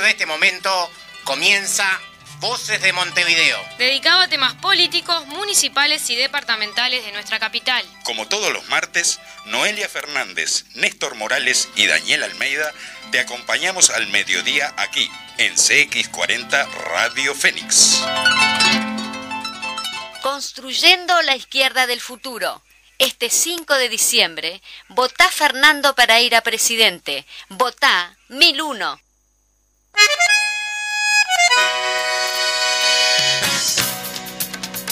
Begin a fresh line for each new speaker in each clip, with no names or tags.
partir de este momento comienza Voces de Montevideo.
Dedicado a temas políticos, municipales y departamentales de nuestra capital.
Como todos los martes, Noelia Fernández, Néstor Morales y Daniel Almeida te acompañamos al mediodía aquí en CX40 Radio Fénix.
Construyendo la izquierda del futuro. Este 5 de diciembre, votá Fernando para ir a presidente. Votá 1001.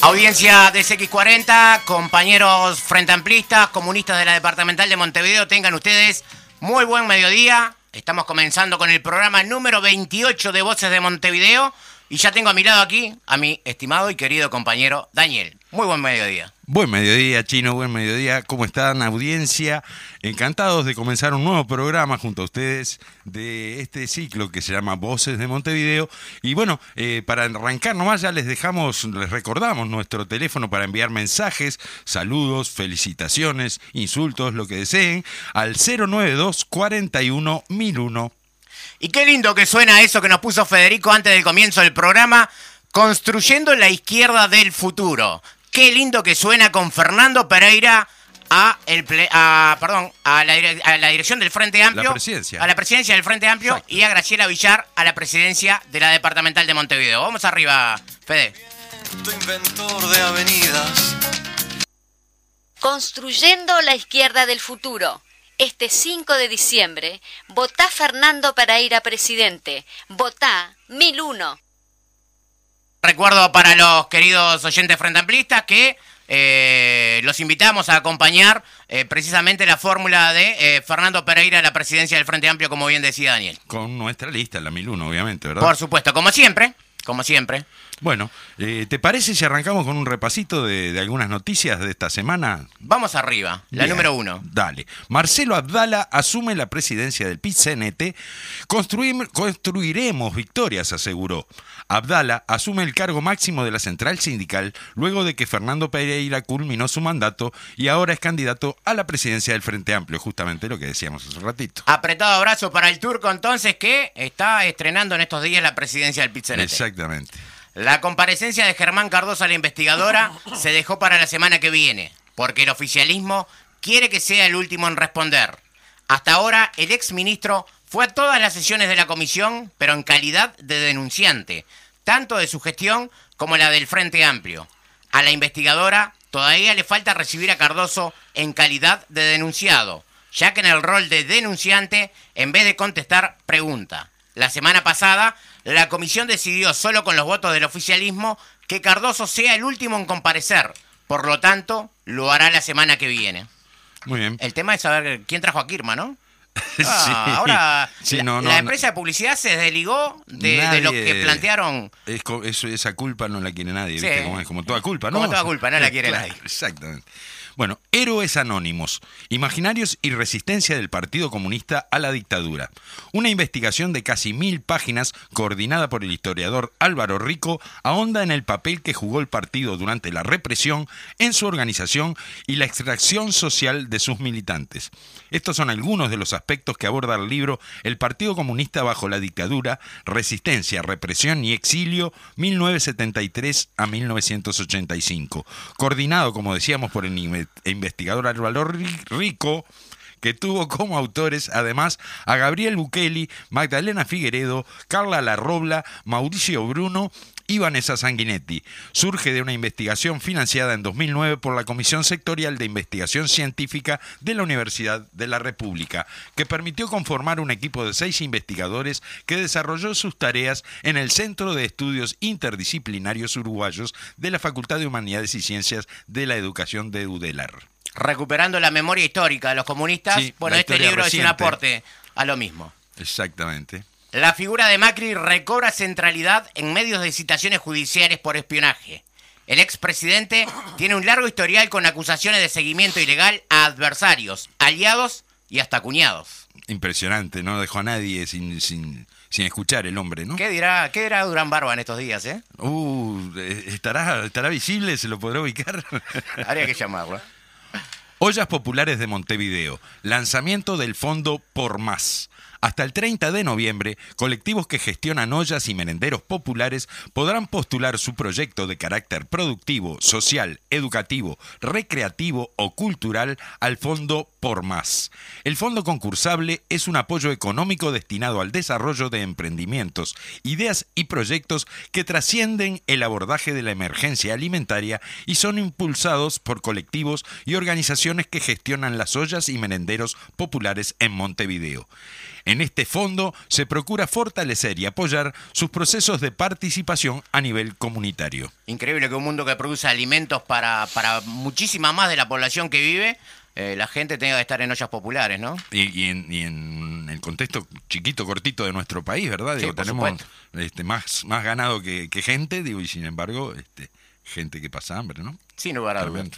Audiencia de CX40, compañeros frente amplistas, comunistas de la departamental de Montevideo, tengan ustedes muy buen mediodía. Estamos comenzando con el programa número 28 de Voces de Montevideo y ya tengo a mi lado aquí a mi estimado y querido compañero Daniel. Muy buen mediodía.
Buen mediodía, Chino, buen mediodía. ¿Cómo están, audiencia? Encantados de comenzar un nuevo programa junto a ustedes de este ciclo que se llama Voces de Montevideo. Y bueno, eh, para arrancar nomás ya les dejamos, les recordamos nuestro teléfono para enviar mensajes, saludos, felicitaciones, insultos, lo que deseen, al 092 41 1001.
Y qué lindo que suena eso que nos puso Federico antes del comienzo del programa, construyendo la izquierda del futuro. Qué lindo que suena con Fernando Pereira a, el perdón, a, la, dirección del Frente Amplio.
A
la presidencia del Frente Amplio y a Graciela Villar a la presidencia de la Departamental de Montevideo. Vamos arriba, Fede.
inventor de avenidas. Construyendo la izquierda del futuro. Este 5 de diciembre, votá Fernando para ir a presidente. Votá 1001.
Recuerdo para los queridos oyentes frente amplistas que eh, los invitamos a acompañar eh, precisamente la fórmula de eh, Fernando Pereira a la presidencia del Frente Amplio, como bien decía Daniel.
Con nuestra lista, la 1001, obviamente, ¿verdad?
Por supuesto, como siempre, como siempre.
Bueno, eh, ¿te parece si arrancamos con un repasito de, algunas noticias de esta semana?
Vamos arriba, la número uno.
Dale. Marcelo Abdala asume la presidencia del PIT-CNT. construiremos victorias, aseguró. Abdala asume el cargo máximo de la central sindical luego de que Fernando Pereira culminó su mandato y ahora es candidato a la presidencia del Frente Amplio, justamente lo que decíamos hace un ratito.
Apretado abrazo para el turco entonces que está estrenando en estos días la presidencia del PIT-CNT.
Exactamente.
La comparecencia de Germán Cardoso a la investigadora se dejó para la semana que viene, porque el oficialismo quiere que sea el último en responder. Hasta ahora, el ex ministro fue a todas las sesiones de la comisión, pero en calidad de denunciante, tanto de su gestión como la del Frente Amplio. A la investigadora todavía le falta recibir a Cardoso en calidad de denunciado, ya que en el rol de denunciante, en vez de contestar, pregunta. La semana pasada la comisión decidió, solo con los votos del oficialismo, que Cardoso sea el último en comparecer. Por lo tanto, lo hará la semana que viene.
Muy bien.
El tema es saber quién trajo a Kirma, ¿no? Ah, ahora la, empresa de publicidad se desligó de, lo que plantearon.
Es, esa culpa no la quiere nadie, ¿viste? Como, es como toda culpa, ¿no?
Como toda culpa, no la quiere nadie.
Exactamente. Bueno, héroes anónimos, imaginarios y resistencia del Partido Comunista a la dictadura. Una investigación de casi mil páginas, coordinada por el historiador Álvaro Rico, ahonda en el papel que jugó el partido durante la represión, en su organización y la extracción social de sus militantes. Estos son algunos de los aspectos que aborda el libro El Partido Comunista bajo la dictadura, resistencia, represión y exilio 1973 a 1985, coordinado, como decíamos, por el investigador Álvaro Rico, que tuvo como autores además a Gabriel Bukeli, Magdalena Figueredo, Carla Larrobla, Mauricio Bruno y Vanessa Sanguinetti. Surge de una investigación financiada en 2009 por la Comisión Sectorial de Investigación Científica de la Universidad de la República, que permitió conformar un equipo de seis investigadores que desarrolló sus tareas en el Centro de Estudios Interdisciplinarios Uruguayos de la Facultad de Humanidades y Ciencias de la Educación de UDELAR.
Recuperando la memoria histórica de los comunistas, bueno, este libro es un aporte a lo mismo.
Exactamente.
La figura de Macri recobra centralidad en medios de citaciones judiciales por espionaje. El expresidente tiene un largo historial con acusaciones de seguimiento ilegal a adversarios, aliados y hasta cuñados.
Impresionante, no dejó a nadie sin, sin, escuchar el hombre, ¿no?
¿Qué dirá, qué dirá Durán Barba en estos días, eh?
Uh, eh, ¿estará, ¿estará visible? ¿Se lo podrá ubicar?
Habría que llamarlo.
Ollas Populares de Montevideo. Lanzamiento del fondo Por Más Hasta el 30 de noviembre, colectivos que gestionan ollas y merenderos populares podrán postular su proyecto de carácter productivo, social, educativo, recreativo o cultural al Fondo Por Más. El fondo concursable es un apoyo económico destinado al desarrollo de emprendimientos, ideas y proyectos que trascienden el abordaje de la emergencia alimentaria y son impulsados por colectivos y organizaciones que gestionan las ollas y merenderos populares en Montevideo. En este fondo se procura fortalecer y apoyar sus procesos de participación a nivel comunitario.
Increíble que un mundo que produce alimentos para, para muchísima más de la población que vive, eh, la gente tenga que estar en ollas populares, ¿no?
Y, en, y en el contexto chiquito, cortito de nuestro país, ¿verdad?
Sí,
Digo,
por
tenemos este, más, más ganado que, que gente, digo, y sin embargo, este, gente que pasa hambre, ¿no?
Sin lugar a dudas.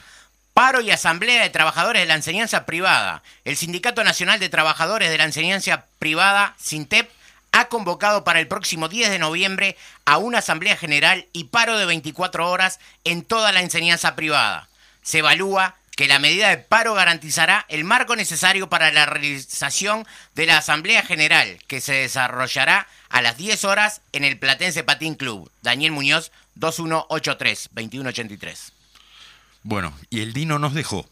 Paro y Asamblea de Trabajadores de la Enseñanza Privada. El Sindicato Nacional de Trabajadores de la Enseñanza Privada, SINTEP, ha convocado para el próximo 10 de noviembre a una asamblea general y paro de 24 horas en toda la enseñanza privada. Se evalúa que la medida de paro garantizará el marco necesario para la realización de la asamblea general, que se desarrollará a las 10 horas en el Platense Patín Club. Daniel Muñoz, 2183-2183.
Bueno, y el Dino nos dejó.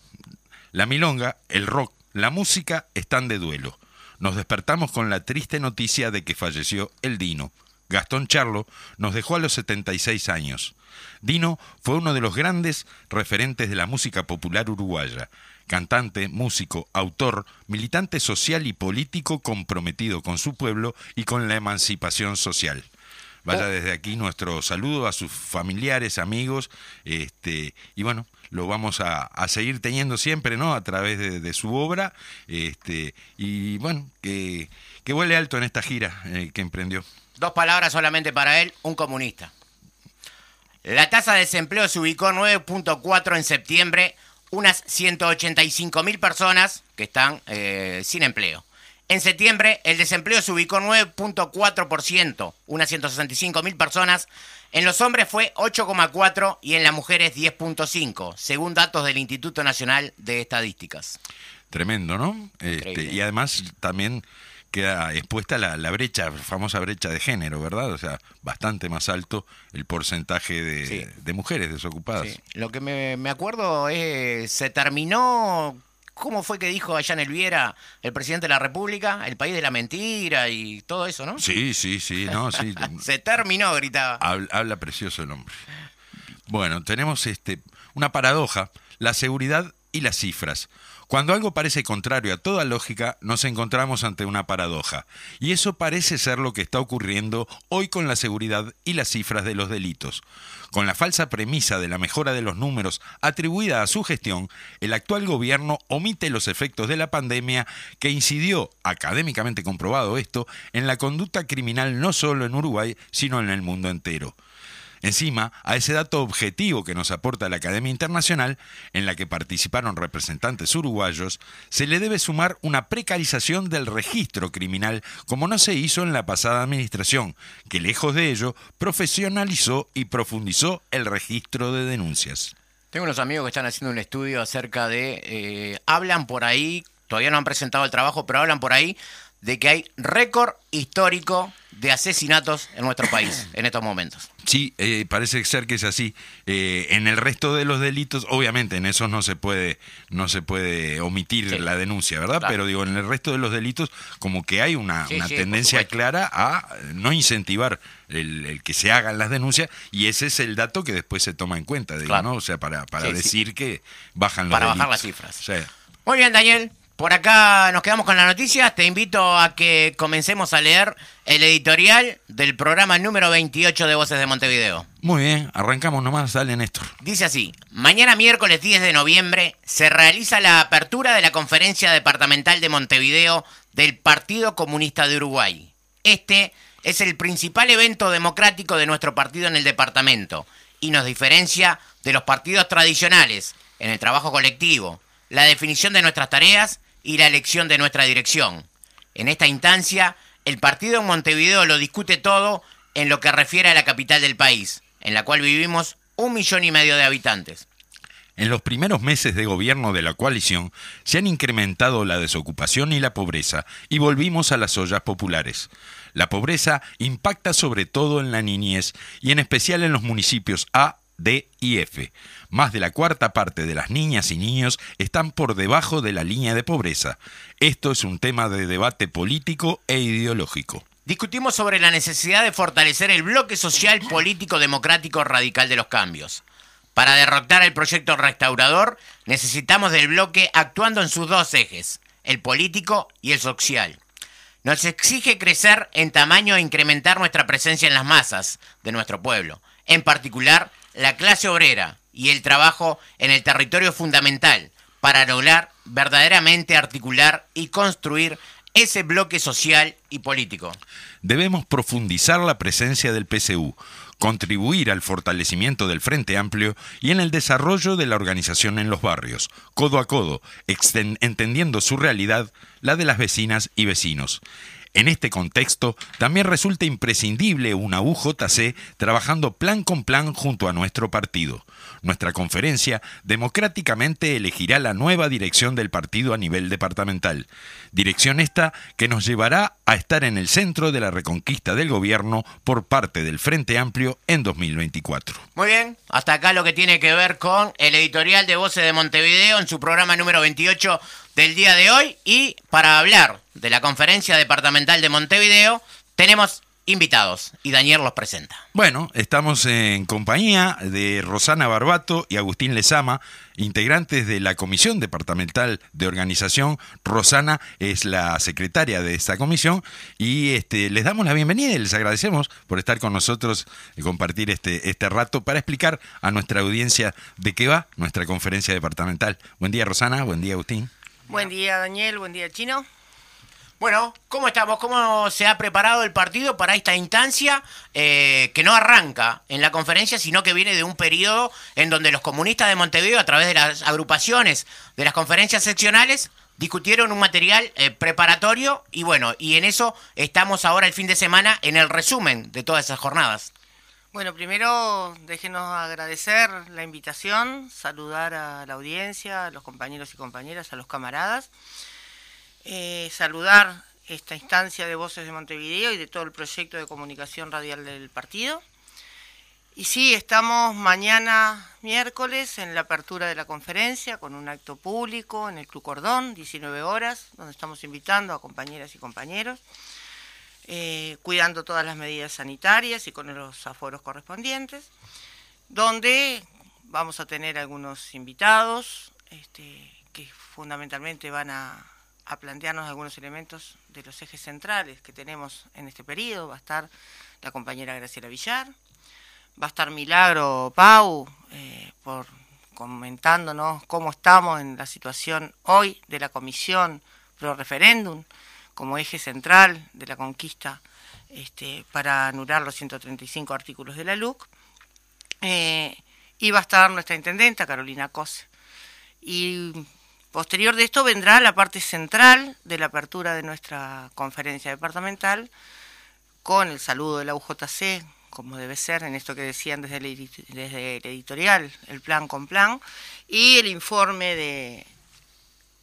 La milonga, el rock, la música están de duelo. Nos despertamos con la triste noticia de que falleció el Dino. Gastón Charlo nos dejó a los 76 años. Dino fue uno de los grandes referentes de la música popular uruguaya. Cantante, músico, autor, militante social y político comprometido con su pueblo y con la emancipación social. Vaya
Oh.
desde aquí nuestro saludo a sus familiares, amigos, este, y bueno, lo vamos a, a seguir teniendo siempre, ¿no? A través de, su obra, este, y bueno, que, que vuele alto en esta gira eh, que emprendió.
Dos palabras solamente para él, un comunista. La tasa de desempleo se ubicó en 9.4 en septiembre, unas 185 mil personas que están eh, sin empleo. En septiembre el desempleo se ubicó en 9.4%, unas 165 mil personas. En los hombres fue 8,4 y en las mujeres 10.5, según datos del Instituto Nacional de Estadísticas.
Tremendo, ¿no? Este, y además también queda expuesta la, la brecha, famosa brecha de género, ¿verdad? O sea, bastante más alto el porcentaje de,
Sí.
de mujeres desocupadas.
Sí, Lo que me, me acuerdo es, se terminó, ¿cómo fue que dijo allá en Elviera el presidente de la República? El país de la mentira y todo eso, ¿no?
Sí, sí, sí, no, sí.
Se terminó, gritaba.
Habla, habla precioso el hombre. Bueno, tenemos este, una paradoja, la seguridad y las cifras. Cuando algo parece contrario a toda lógica, nos encontramos ante una paradoja. Y eso parece ser lo que está ocurriendo hoy con la seguridad y las cifras de los delitos. Con la falsa premisa de la mejora de los números atribuida a su gestión, el actual gobierno omite los efectos de la pandemia que incidió, académicamente comprobado esto, en la conducta criminal no solo en Uruguay, sino en el mundo entero. Encima, a ese dato objetivo que nos aporta la Academia Internacional, en la que participaron representantes uruguayos, se le debe sumar una precarización del registro criminal, como no se hizo en la pasada administración, que lejos de ello, profesionalizó y profundizó el registro de denuncias.
Tengo unos amigos que están haciendo un estudio acerca de, eh, hablan por ahí, todavía no han presentado el trabajo, pero hablan por ahí de que hay récord histórico de asesinatos en nuestro país en estos momentos.
Sí, eh, parece ser que es así. Eh, en el resto de los delitos, obviamente, en esos no se puede, no se puede omitir
Sí.
la denuncia, ¿verdad?
Claro.
Pero digo, en el resto de los delitos, como que hay una,
Sí,
una
sí, por
tendencia clara a no incentivar el, el que se hagan las denuncias, y ese es el dato que después se toma en cuenta, digo,
Claro.
¿no? O sea, para, para decir que bajan los
Para
delitos.
bajar las cifras.
Sí.
Muy bien, Daniel. Por acá nos quedamos con las noticias. Te invito a que comencemos a leer el editorial del programa número 28 de Voces de Montevideo.
Muy bien, arrancamos nomás, dale Néstor.
Dice así, mañana miércoles 10 de noviembre se realiza la apertura de la conferencia departamental de Montevideo del Partido Comunista de Uruguay. Este es el principal evento democrático de nuestro partido en el departamento y nos diferencia de los partidos tradicionales en el trabajo colectivo, la definición de nuestras tareas y la elección de nuestra dirección. En esta instancia, el partido en Montevideo lo discute todo en lo que refiere a la capital del país, en la cual vivimos un millón y medio de habitantes.
En los primeros meses de gobierno de la coalición se han incrementado la desocupación y la pobreza y volvimos a las ollas populares. La pobreza impacta sobre todo en la niñez y en especial en los municipios A, D y F. Más de la cuarta parte de las niñas y niños están por debajo de la línea de pobreza. Esto es un tema de debate político e ideológico.
Discutimos sobre la necesidad de fortalecer el bloque social político democrático radical de los cambios. Para derrotar el proyecto restaurador necesitamos del bloque actuando en sus dos ejes, el político y el social. Nos exige crecer en tamaño e incrementar nuestra presencia en las masas de nuestro pueblo, en particular la clase obrera y el trabajo en el territorio fundamental para lograr verdaderamente articular y construir ese bloque social y político.
Debemos profundizar la presencia del PCU, contribuir al fortalecimiento del Frente Amplio y en el desarrollo de la organización en los barrios, codo a codo, entendiendo su realidad, la de las vecinas y vecinos. En este contexto, también resulta imprescindible una UJC trabajando plan con plan junto a nuestro partido. Nuestra conferencia democráticamente elegirá la nueva dirección del partido a nivel departamental. Dirección esta que nos llevará a estar en el centro de la reconquista del gobierno por parte del Frente Amplio en 2024.
Muy bien, hasta acá lo que tiene que ver con el editorial de Voces de Montevideo en su programa número 28 del día de hoy. Y para hablar de la conferencia departamental de Montevideo, tenemos invitados y Daniel los presenta.
Bueno, estamos en compañía de Rosana Barbato y Agustín Lezama, integrantes de la Comisión Departamental de Organización. Rosana es la secretaria de esta comisión y este, les damos la bienvenida y les agradecemos por estar con nosotros y compartir este, este rato para explicar a nuestra audiencia de qué va nuestra conferencia departamental. Buen día Rosana, buen día Agustín.
Buen día Daniel, buen día Chino.
Bueno, ¿cómo estamos? ¿Cómo se ha preparado el partido para esta instancia eh, que no arranca en la conferencia, sino que viene de un periodo en donde los comunistas de Montevideo, a través de las agrupaciones de las conferencias seccionales, discutieron un material eh, preparatorio y bueno, y en eso estamos ahora el fin de semana en el resumen de todas esas jornadas.
Bueno, primero déjenos agradecer la invitación, saludar a la audiencia, a los compañeros y compañeras, a los camaradas. Eh, saludar esta instancia de Voces de Montevideo y de todo el proyecto de comunicación radial del partido. Y sí, estamos mañana miércoles en la apertura de la conferencia con un acto público en el Club Cordón, 19 horas, donde estamos invitando a compañeras y compañeros, eh, cuidando todas las medidas sanitarias y con los aforos correspondientes, donde vamos a tener algunos invitados este, que fundamentalmente van a a plantearnos algunos elementos de los ejes centrales que tenemos en este periodo. Va a estar la compañera Graciela Villar, va a estar Milagro Pau eh, por comentándonos cómo estamos en la situación hoy de la comisión pro referéndum como eje central de la conquista este, para anular los 135 artículos de la LUC. Eh, y va a estar nuestra intendenta, Carolina Cose. Y Posterior de esto vendrá la parte central de la apertura de nuestra conferencia departamental con el saludo de la UJC, como debe ser en esto que decían desde el, desde el editorial, el plan con plan, y el informe de,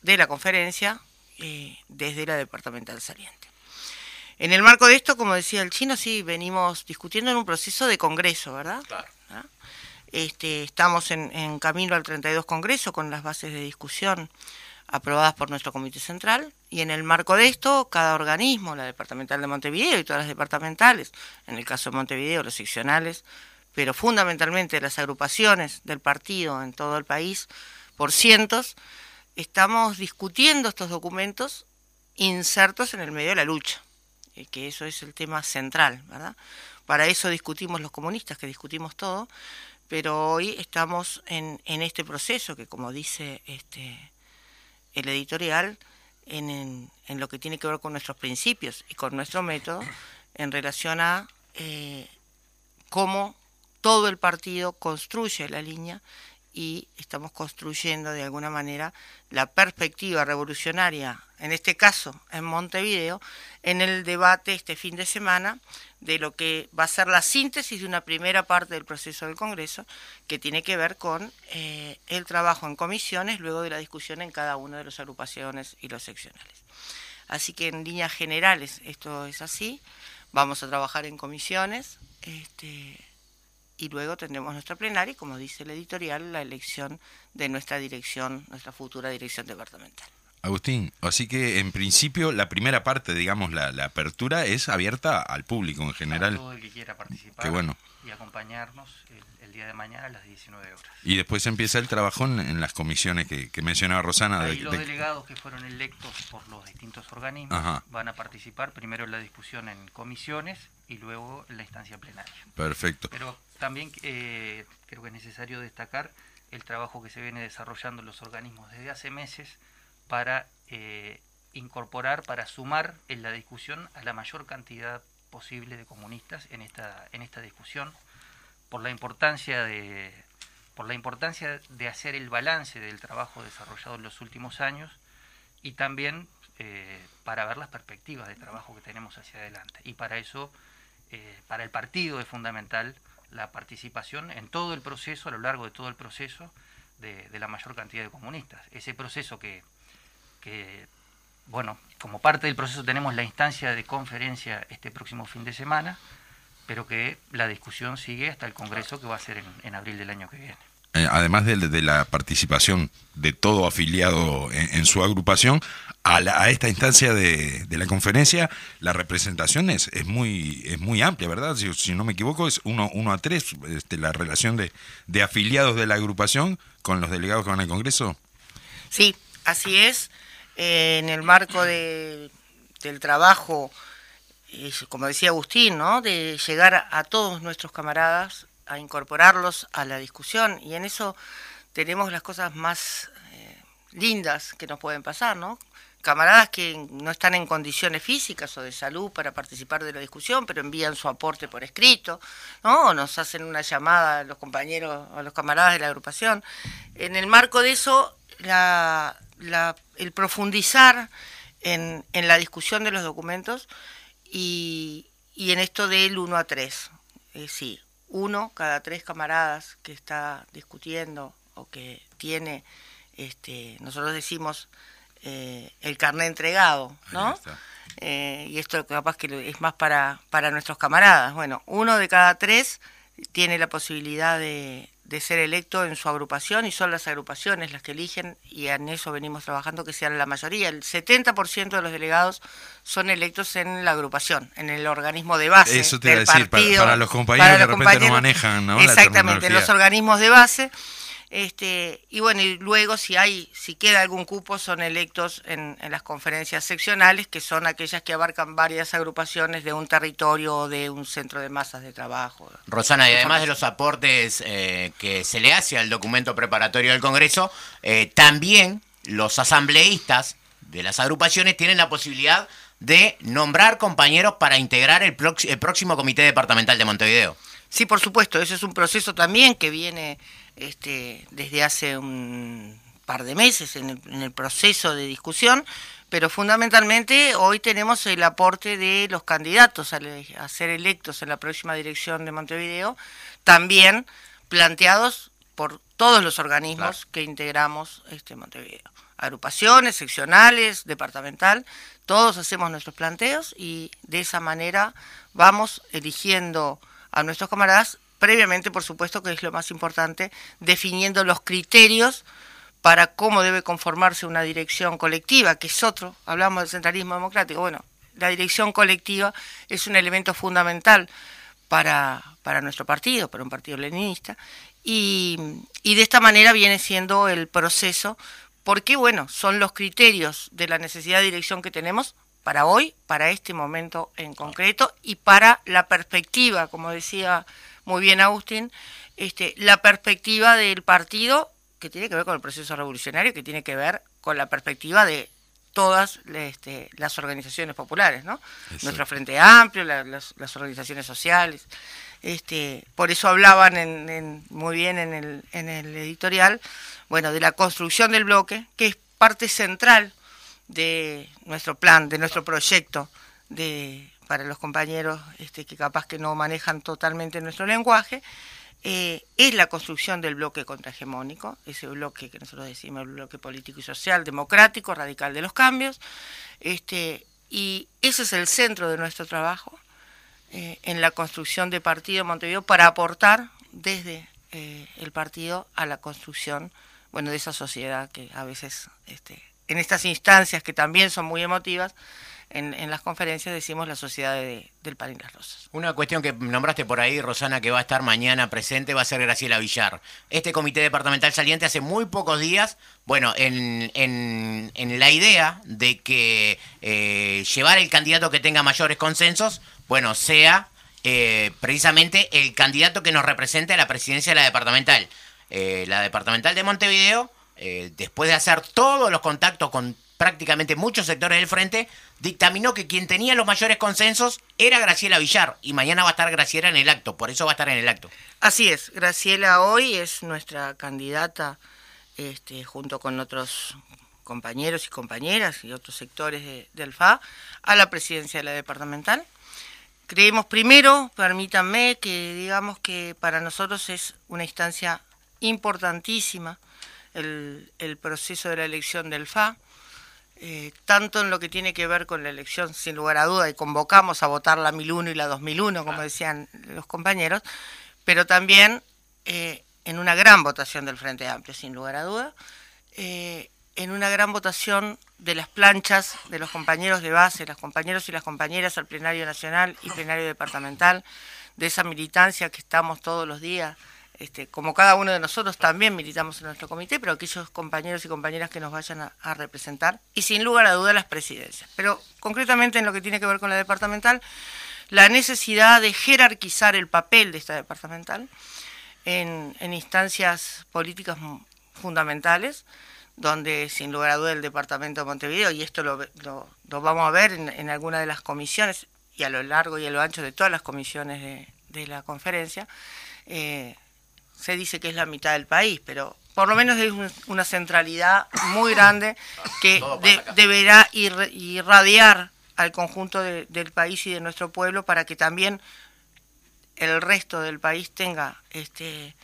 de la conferencia eh, desde la departamental saliente. En el marco de esto, como decía el chino, sí, venimos discutiendo en un proceso de congreso, ¿verdad? Claro. ¿Ah? Este, estamos en, camino al 32 Congreso con las bases de discusión aprobadas por nuestro Comité Central y en el marco de esto, cada organismo, la Departamental de Montevideo y todas las departamentales, en el caso de Montevideo, los seccionales, pero fundamentalmente las agrupaciones del partido en todo el país, por cientos, estamos discutiendo estos documentos insertos en el medio de la lucha, eh, que eso es el tema central, ¿verdad? Para eso discutimos los comunistas, que discutimos todo, pero hoy estamos en, en este proceso que, como dice este, el editorial, en, en, lo que tiene que ver con nuestros principios y con nuestro método en relación a eh, cómo todo el partido construye la línea y estamos construyendo de alguna manera la perspectiva revolucionaria, en este caso en Montevideo, en el debate este fin de semana de lo que va a ser la síntesis de una primera parte del proceso del Congreso, que tiene que ver con eh, el trabajo en comisiones luego de la discusión en cada una de las agrupaciones y los seccionales. Así que en líneas generales esto es así, vamos a trabajar en comisiones. Este, y luego tendremos nuestra plenaria y, como dice el editorial, la elección de nuestra dirección, nuestra futura dirección departamental.
Agustín, así que en principio la primera parte, digamos, la, apertura es abierta al público en general. A
todo el que quiera participar
bueno.
y acompañarnos el, día de mañana a las 19 horas.
Y después empieza el trabajo en, las comisiones que, mencionaba Rosana.
Ahí los delegados que fueron electos por los distintos organismos van a participar primero en la discusión en comisiones y luego en la instancia plenaria.
Perfecto.
Pero también eh, creo que es necesario destacar el trabajo que se viene desarrollando en los organismos desde hace meses para eh, incorporar, para sumar en la discusión a la mayor cantidad posible de comunistas en esta, en esta discusión, por la importancia de por la importancia de hacer el balance del trabajo desarrollado en los últimos años y también eh, para ver las perspectivas de trabajo que tenemos hacia adelante. Y para eso, para el partido es fundamental la participación en todo el proceso, a lo largo de todo el proceso, de, la mayor cantidad de comunistas. Ese proceso que, que, bueno, como parte del proceso tenemos la instancia de conferencia este próximo fin de semana, pero que la discusión sigue hasta el Congreso que va a ser en abril del año que viene.
Eh, además de, la participación de todo afiliado en, su agrupación, a, esta instancia de, la conferencia, la representación es, muy, es muy amplia, ¿verdad? Si, no me equivoco, es uno, uno a tres este, la relación de, de afiliados de la agrupación con los delegados que van al Congreso.
Sí, así es. Eh, en el marco de, del trabajo, como decía Agustín, ¿no? de llegar a todos nuestros camaradas a incorporarlos a la discusión y en eso tenemos las cosas más eh, lindas que nos pueden pasar, ¿no? Camaradas que no están en condiciones físicas o de salud para participar de la discusión, pero envían su aporte por escrito, ¿no? O nos hacen una llamada a los compañeros, a los camaradas de la agrupación. En el marco de eso, la, el profundizar en, en, la discusión de los documentos y, y en esto del 1 a 3. Eh, sí, uno cada tres camaradas que está discutiendo o que tiene, este, nosotros decimos, eh, el carnet entregado, ¿no? Eh, y esto capaz que es más para, para nuestros camaradas. Bueno, uno de cada tres tiene la posibilidad de, de ser electo en su agrupación y son las agrupaciones las que eligen y en eso venimos trabajando que sean la mayoría. El 70% de los delegados son electos en la agrupación, en el organismo de base.
Eso te iba a decir, para, los compañeros que de repente no manejan ¿no?
Exactamente, los organismos de base. Este, y bueno, y luego si hay, si queda algún cupo, son electos en, las conferencias seccionales, que son aquellas que abarcan varias agrupaciones de un territorio o de un centro de masas de trabajo.
Rosana, y además de los aportes eh, que se le hace al documento preparatorio del Congreso, eh, también los asambleístas de las agrupaciones tienen la posibilidad de nombrar compañeros para integrar el, el próximo Comité Departamental de Montevideo.
Sí, por supuesto, ese es un proceso también que viene este, desde hace un par de meses en el, proceso de discusión, pero fundamentalmente hoy tenemos el aporte de los candidatos a, ser electos en la próxima dirección de Montevideo, también planteados por todos los organismos que integramos este Montevideo. Agrupaciones, seccionales, departamental, todos hacemos nuestros planteos y de esa manera vamos eligiendo a nuestros camaradas previamente, por supuesto, que es lo más importante, definiendo los criterios para cómo debe conformarse una dirección colectiva, que es otro, hablamos del centralismo democrático, bueno, la dirección colectiva es un elemento fundamental para, para nuestro partido, para un partido leninista, y, y de esta manera viene siendo el proceso, porque bueno, son los criterios de la necesidad de dirección que tenemos para hoy, para este momento en concreto, y para la perspectiva, como decía muy bien Agustín, este, la perspectiva del partido que tiene que ver con el proceso revolucionario, que tiene que ver con la perspectiva de todas este, las organizaciones populares, ¿no? Nuestro Frente Amplio, las, organizaciones sociales. Este, por eso hablaban en, muy bien en el, en el editorial, bueno, de la construcción del bloque, que es parte central de nuestro plan, de nuestro proyecto de, para los compañeros este, que capaz que no manejan totalmente nuestro lenguaje, eh, es la construcción del bloque contrahegemónico, ese bloque que nosotros decimos, el bloque político y social, democrático, radical de los cambios, este, y ese es el centro de nuestro trabajo eh, en la construcción de partido Montevideo para aportar desde eh, el partido a la construcción bueno, de esa sociedad que a veces este, en estas instancias que también son muy emotivas, en, las conferencias decimos la sociedad del Pan y las Rosas.
Una cuestión que nombraste por ahí, Rosana, que va a estar mañana presente, va a ser Graciela Villar. Este comité departamental saliente hace muy pocos días, bueno, en, en, la idea de que eh, llevar el candidato que tenga mayores consensos, bueno, sea eh, precisamente el candidato que nos represente a la presidencia de la departamental. Eh, la departamental de Montevideo eh, después de hacer todos los contactos con prácticamente muchos sectores del frente, dictaminó que quien tenía los mayores consensos era Graciela Villar y mañana va a estar Graciela en el acto, por eso va a estar en el acto.
Así es, Graciela hoy es nuestra candidata este, junto con otros compañeros y compañeras y otros sectores del FA a la presidencia de la departamental. Creemos primero, permítanme, que digamos que para nosotros es una instancia importantísima el, proceso de la elección del FA, eh, tanto en lo que tiene que ver con la elección, sin lugar a duda, y convocamos a votar la 1001 y la 2001, como decían los compañeros, pero también eh, en una gran votación del Frente Amplio, sin lugar a duda, eh, en una gran votación de las planchas de los compañeros de base, los compañeros y las compañeras al plenario nacional y plenario departamental, de esa militancia que estamos todos los días este, como cada uno de nosotros también militamos en nuestro comité, pero aquellos compañeros y compañeras que nos vayan a, representar, y sin lugar a duda las presidencias. Pero concretamente en lo que tiene que ver con la departamental, la necesidad de jerarquizar el papel de esta departamental en, instancias políticas fundamentales, donde sin lugar a duda el departamento de Montevideo, y esto lo, vamos a ver en, alguna de las comisiones, y a lo largo y a lo ancho de todas las comisiones de, la conferencia, eh, se dice que es la mitad del país, pero por lo menos es una centralidad muy grande que deberá irradiar al conjunto del país y de nuestro pueblo para que también el resto del país tenga este,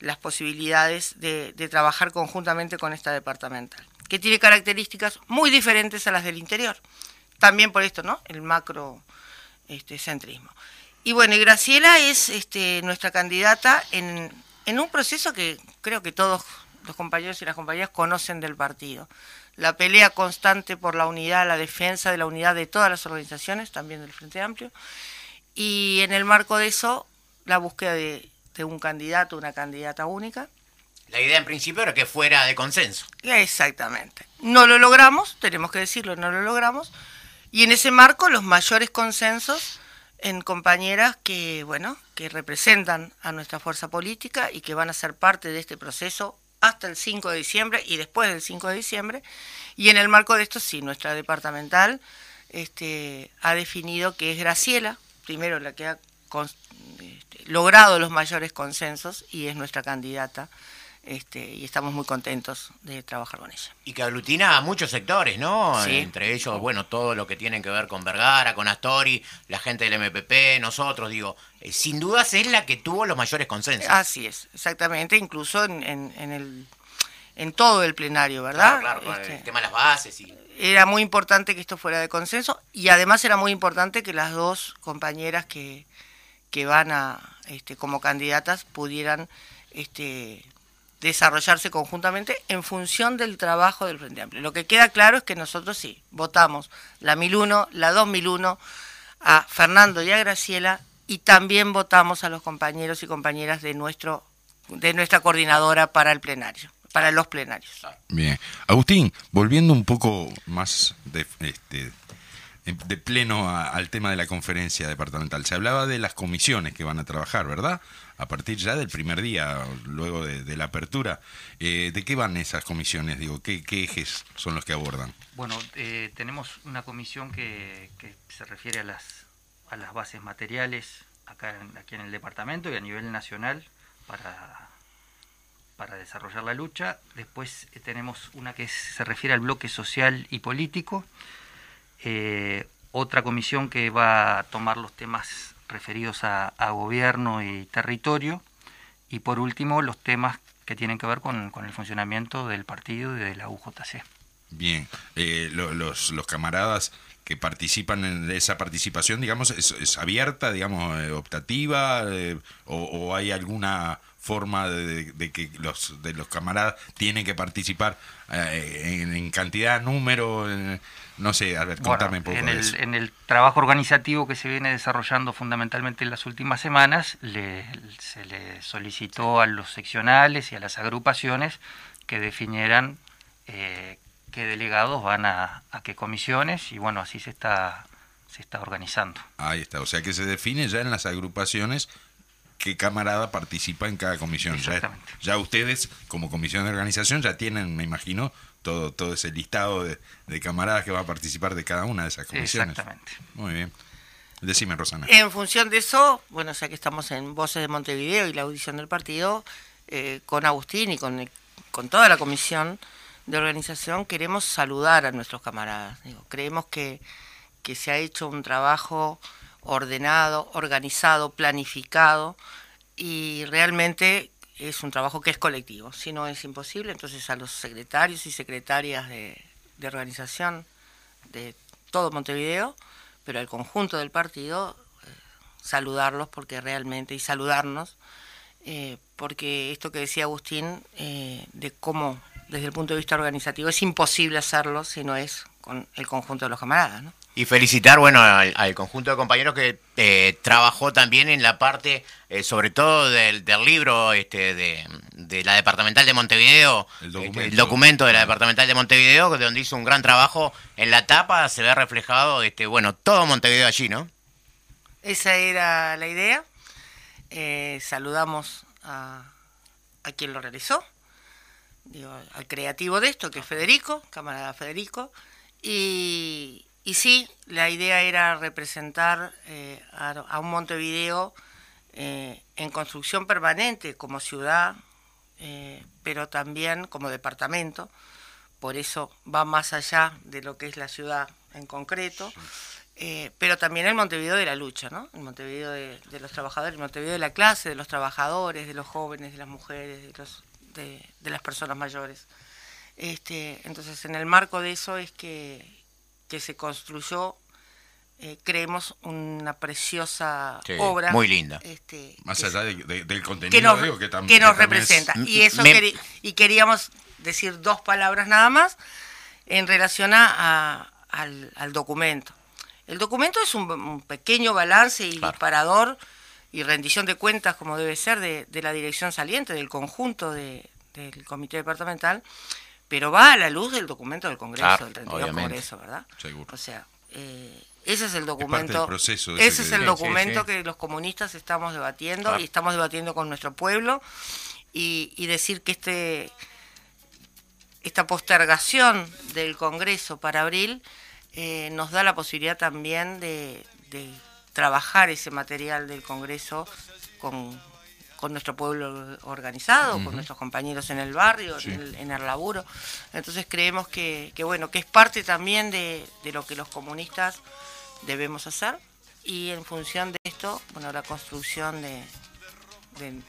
las posibilidades de, trabajar conjuntamente con esta departamental, que tiene características muy diferentes a las del interior. También por esto, ¿no? El macro este, centrismo. Y bueno, y Graciela es este, nuestra candidata en, en un proceso que creo que todos los compañeros y las compañeras conocen del partido. La pelea constante por la unidad, la defensa de la unidad de todas las organizaciones, también del Frente Amplio, y en el marco de eso, la búsqueda de, un candidato, una candidata única.
La idea en principio era que fuera de consenso.
Exactamente. No lo logramos, tenemos que decirlo, no lo logramos, y en ese marco los mayores consensos en compañeras que, bueno, que representan a nuestra fuerza política y que van a ser parte de este proceso hasta el 5 de diciembre y después del 5 de diciembre. Y en el marco de esto, sí, nuestra departamental este, ha definido que es Graciela, primero la que ha este, logrado los mayores consensos y es nuestra candidata este, y estamos muy contentos de trabajar con ella.
Y que aglutina a muchos sectores, ¿no? Entre ellos, bueno, todo lo que tiene que ver con Vergara, con Astori, la gente del MPP, nosotros, digo, eh, sin dudas es la que tuvo los mayores consensos.
Así es, exactamente, incluso en, en, el, en todo el plenario, ¿verdad?
Claro, claro, el este, tema de las bases y...
Era muy importante que esto fuera de consenso y además era muy importante que las dos compañeras que, que van a, este, como candidatas pudieran este, desarrollarse conjuntamente en función del trabajo del Frente Amplio. Lo que queda claro es que nosotros sí, votamos la 1001, la 2001, a Fernando y a Graciela y también votamos a los compañeros y compañeras de nuestro de nuestra coordinadora para el plenario, para los plenarios.
Bien. Agustín, volviendo un poco más de, este, de pleno a- al tema de la conferencia departamental. Se hablaba de las comisiones que van a trabajar, ¿verdad? A partir ya del primer día, luego de, la apertura. Eh, ¿De qué van esas comisiones? Digo, ¿qué, qué ejes son los que abordan?
Bueno, eh, tenemos una comisión que, se refiere a las, a las bases materiales acá aquí en el departamento y a nivel nacional para, para desarrollar la lucha. Después eh, tenemos una que se refiere al bloque social y político. Eh, otra comisión que va a tomar los temas referidos a, a gobierno y territorio. Y por último, los temas que tienen que ver con, con el funcionamiento del partido y de la UJC.
Bien, eh, lo- los, los camaradas que participan en esa participación, digamos, es, es abierta, digamos, eh, optativa, eh, o, o hay alguna forma de, de que los de los camaradas tienen que participar eh, en, en cantidad, número, no sé, a ver,
Bueno,
contame un poco
en
de
el,
eso.
en el trabajo organizativo que se viene desarrollando fundamentalmente en las últimas semanas, le- se le solicitó a los seccionales y a las agrupaciones que definieran eh, qué delegados van a, a qué comisiones y bueno, así se está, se está organizando.
Ahí está, o sea que se define ya en las agrupaciones qué camarada participa en cada comisión. Ya,
Exactamente.
ya ustedes, como comisión de organización, ya tienen, me imagino, todo, todo ese listado de, de camaradas que va a participar de cada una de esas comisiones.
Exactamente.
Muy bien. Decime, Rosana.
En función de eso, bueno, ya que estamos en Voces de Montevideo y la audición del partido, eh, con Agustín y con, con toda la comisión de organización queremos saludar a nuestros camaradas. Digo, creemos que, que se ha hecho un trabajo ordenado, organizado, planificado y realmente es un trabajo que es colectivo. Si no es imposible, entonces a los secretarios y secretarias de, organización de todo Montevideo, pero al conjunto del partido, eh, saludarlos porque realmente, y saludarnos, eh, porque esto que decía Agustín, eh, de cómo desde el punto de vista organizativo es imposible hacerlo si no es con el conjunto de los camaradas. ¿no?
Y felicitar, bueno, al, al conjunto de compañeros que eh, trabajó también en la parte, eh, sobre todo del, del libro este, de, de la Departamental de Montevideo,
El
este,
documento.
el documento de la Departamental de Montevideo, que donde hizo un gran trabajo en la tapa, se ve reflejado, este, bueno, todo Montevideo allí, ¿no?
Esa era la idea. Eh, saludamos a, a quien lo realizó, digo, al creativo de esto, que es Federico, camarada Federico. Y, y sí, la idea era representar eh, a, a un Montevideo eh, en construcción permanente como ciudad, eh, pero también como departamento. Por eso va más allá de lo que es la ciudad en concreto. Pero también el Montevideo de la lucha, ¿no? El Montevideo de, de los trabajadores, el Montevideo de la clase, de los trabajadores, de los jóvenes, de las mujeres, de, los, de, de las personas mayores. Este, entonces, en el marco de eso es que, que se construyó, eh, creemos, una preciosa
Sí,
obra.
muy linda.
Este,
Más allá de- de- del contenido,
que nos,
digo, que, tam-
que nos
que también es-
representa. Y eso
Me-
queri- y queríamos decir dos palabras nada más en relación a, a- al, al documento. El documento es un, un pequeño balance y
Claro.
disparador y rendición de cuentas, como debe ser, de, de la dirección saliente, del conjunto de- del comité departamental, pero va a la luz del documento del Congreso,
Claro,
del 32
obviamente.
Congreso, ¿verdad?
Seguro.
O sea, eh, ese es el documento.
proceso ese
es el
sí,
documento
sí.
que los comunistas estamos debatiendo y estamos debatiendo con nuestro pueblo y, y decir que este esta postergación del Congreso para abril eh, nos da la posibilidad también de, de trabajar ese material del Congreso con, con nuestro pueblo organizado, con nuestros compañeros en el barrio, en, el, en el laburo. Entonces creemos que, que, bueno, que es parte también de, de lo que los comunistas debemos hacer y en función de esto, bueno, la construcción de, de,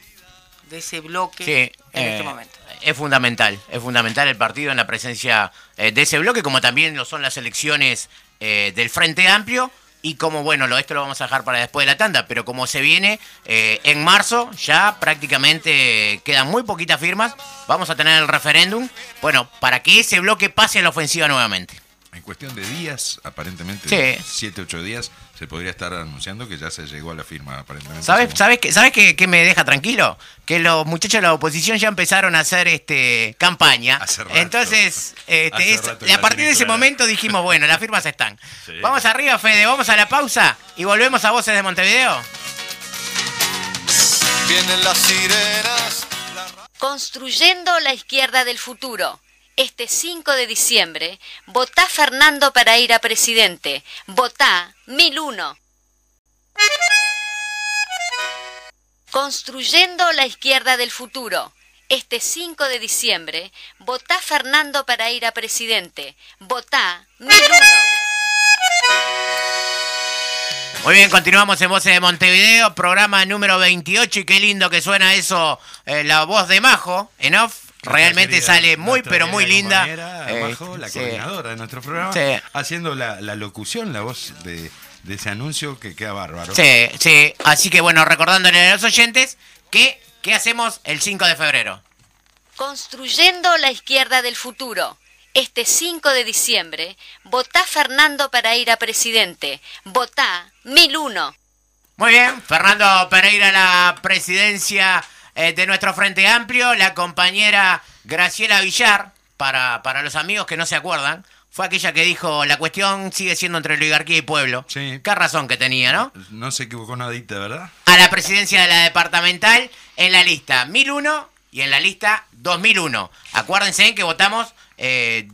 de ese bloque
Sí,
en
eh,
este momento.
Es fundamental, es fundamental el partido en la presencia eh, de ese bloque, como también lo son las elecciones eh, del Frente Amplio. Y como, bueno, lo, esto lo vamos a dejar para después de la tanda, pero como se viene eh, en marzo, ya prácticamente quedan muy poquitas firmas. Vamos a tener el referéndum, bueno, para que ese bloque pase a la ofensiva nuevamente.
en cuestión de días, aparentemente,
Sí.
7, 8 días, se podría estar anunciando que ya se llegó a la firma, aparentemente.
¿Sabes, sabes, qué, ¿Sabes qué, qué me deja tranquilo? Que los muchachos de la oposición ya empezaron a hacer este campaña.
Hace rato.
Entonces, este,
Hace
es- a partir de ese
clara.
momento dijimos, bueno, las firmas están.
Sí.
Vamos arriba, Fede, vamos a la pausa y volvemos a Voces de Montevideo.
Vienen las sirenas.
Construyendo la izquierda del futuro. Este 5 de diciembre, votá Fernando para ir a presidente. Votá 1001. Construyendo la izquierda del futuro. Este 5 de diciembre, votá Fernando para ir a presidente. Votá 1001.
Muy bien, continuamos en Voces de Montevideo, programa número 28 y qué lindo que suena eso, eh, la voz de Majo en off. Realmente
querida-
sale muy, pero muy linda.
compañera,
Eh,
la
sí.
coordinadora de nuestro programa,
Sí.
haciendo la, la locución, la voz de, de ese anuncio que queda bárbaro.
Sí, sí. Así que bueno, recordándole a los oyentes que, ¿qué hacemos el 5 de febrero?
Construyendo la izquierda del futuro. Este 5 de diciembre, votá Fernando para ir a presidente. Votá 1001.
Muy bien, Fernando Pereira, la presidencia eh, de nuestro Frente Amplio, la compañera Graciela Villar, para, para los amigos que no se acuerdan, fue aquella que dijo, la cuestión sigue siendo entre oligarquía y pueblo.
Sí.
Qué razón que tenía, ¿no?
No se equivocó nadita, ¿verdad?
A la presidencia de la departamental en la lista 1001 y en la lista 2001. Acuérdense que votamos... eh,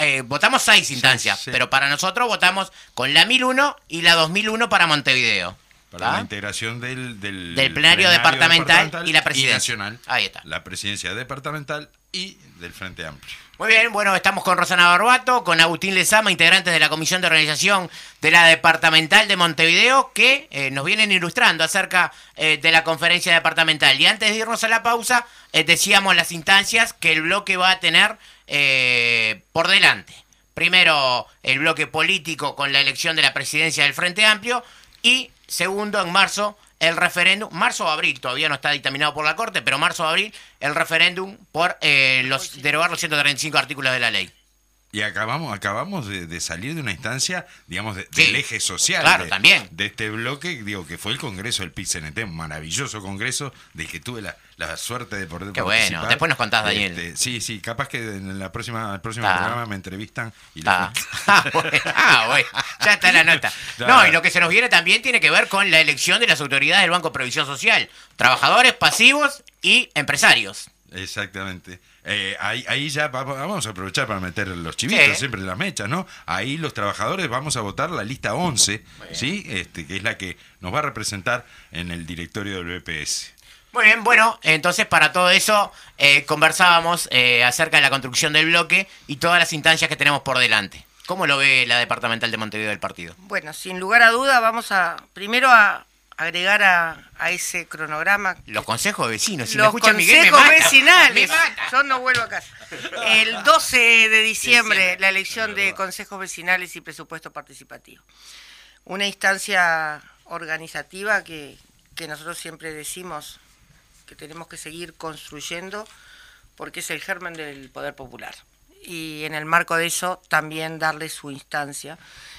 eh, votamos seis instancias,
sí.
pero para nosotros votamos con la 1001 y la 2001 para Montevideo.
Para
¿Ah?
la integración del, del,
Del plenario departamental y la presidencia.
nacional.
Ahí está.
La presidencia departamental y del Frente Amplio.
Muy bien, bueno, estamos con Rosana Barbato, con Agustín Lezama, integrantes de la Comisión de Organización de la Departamental de Montevideo, que eh, nos vienen ilustrando acerca eh, de la conferencia departamental. Y antes de irnos a la pausa, eh, decíamos las instancias que el bloque va a tener eh, por delante. Primero, el bloque político con la elección de la presidencia del Frente Amplio y segundo, en marzo, el referéndum, marzo o abril, todavía no está dictaminado por la Corte, pero marzo o abril, el referéndum por eh, los derogar los 135 artículos de la ley.
Y acabamos, acabamos de, de salir de una instancia, digamos, de-
Sí,
del eje social.
claro,
de,
también.
De este bloque, digo, que fue el Congreso del PICNT, un maravilloso congreso del que tuve la, la suerte de poder
Qué bueno, después nos contás, Daniel.
Este, sí, sí, capaz que en la próxima, el próximo programa me entrevistan y les
Ah, ah, bueno, ah, bueno, ya está la nota. No, y lo que se nos viene también tiene que ver con la elección de las autoridades del Banco de Previsión Social, trabajadores pasivos y empresarios.
Exactamente. Eh, ahí, ahí ya va- vamos a aprovechar para meter los chivitos,
Sí.
siempre las mechas, ¿no? Ahí los trabajadores vamos a votar la lista 11, ¿sí? Este, que es la que nos va a representar en el directorio del BPS.
Muy bien, bueno, entonces para todo eso eh, conversábamos eh, acerca de la construcción del bloque y todas las instancias que tenemos por delante. ¿Cómo lo ve la departamental de Montevideo del partido?
Bueno, sin lugar a duda vamos a primero a agregar a, a ese cronograma
Los consejos de vecinos. Si me
los
Miguel, me
consejos
mata.
vecinales.
Me mata.
Yo no vuelvo a casa. El 12 de diciembre, la elección de consejos vecinales y presupuesto participativo. Una instancia organizativa que, que nosotros siempre decimos que tenemos que seguir construyendo porque es el germen del poder popular. Y en el marco de eso también darle su instancia.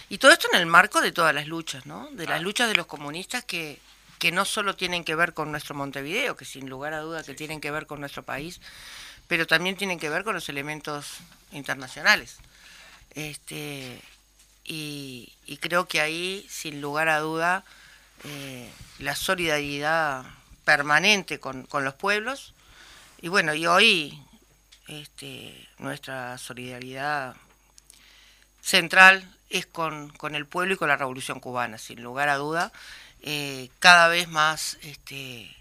Y todo esto en el marco de todas las luchas, ¿no? De las luchas de los comunistas que, que no solo tienen que ver con nuestro Montevideo, que sin lugar a duda que tienen que ver con nuestro país, pero también tienen que ver con los elementos internacionales. Este, y, y creo que ahí, sin lugar a duda, eh, la solidaridad permanente con, con los pueblos. Y bueno, y hoy este, nuestra solidaridad central es con, con el pueblo y con la revolución cubana, sin lugar a duda, eh, cada vez más este,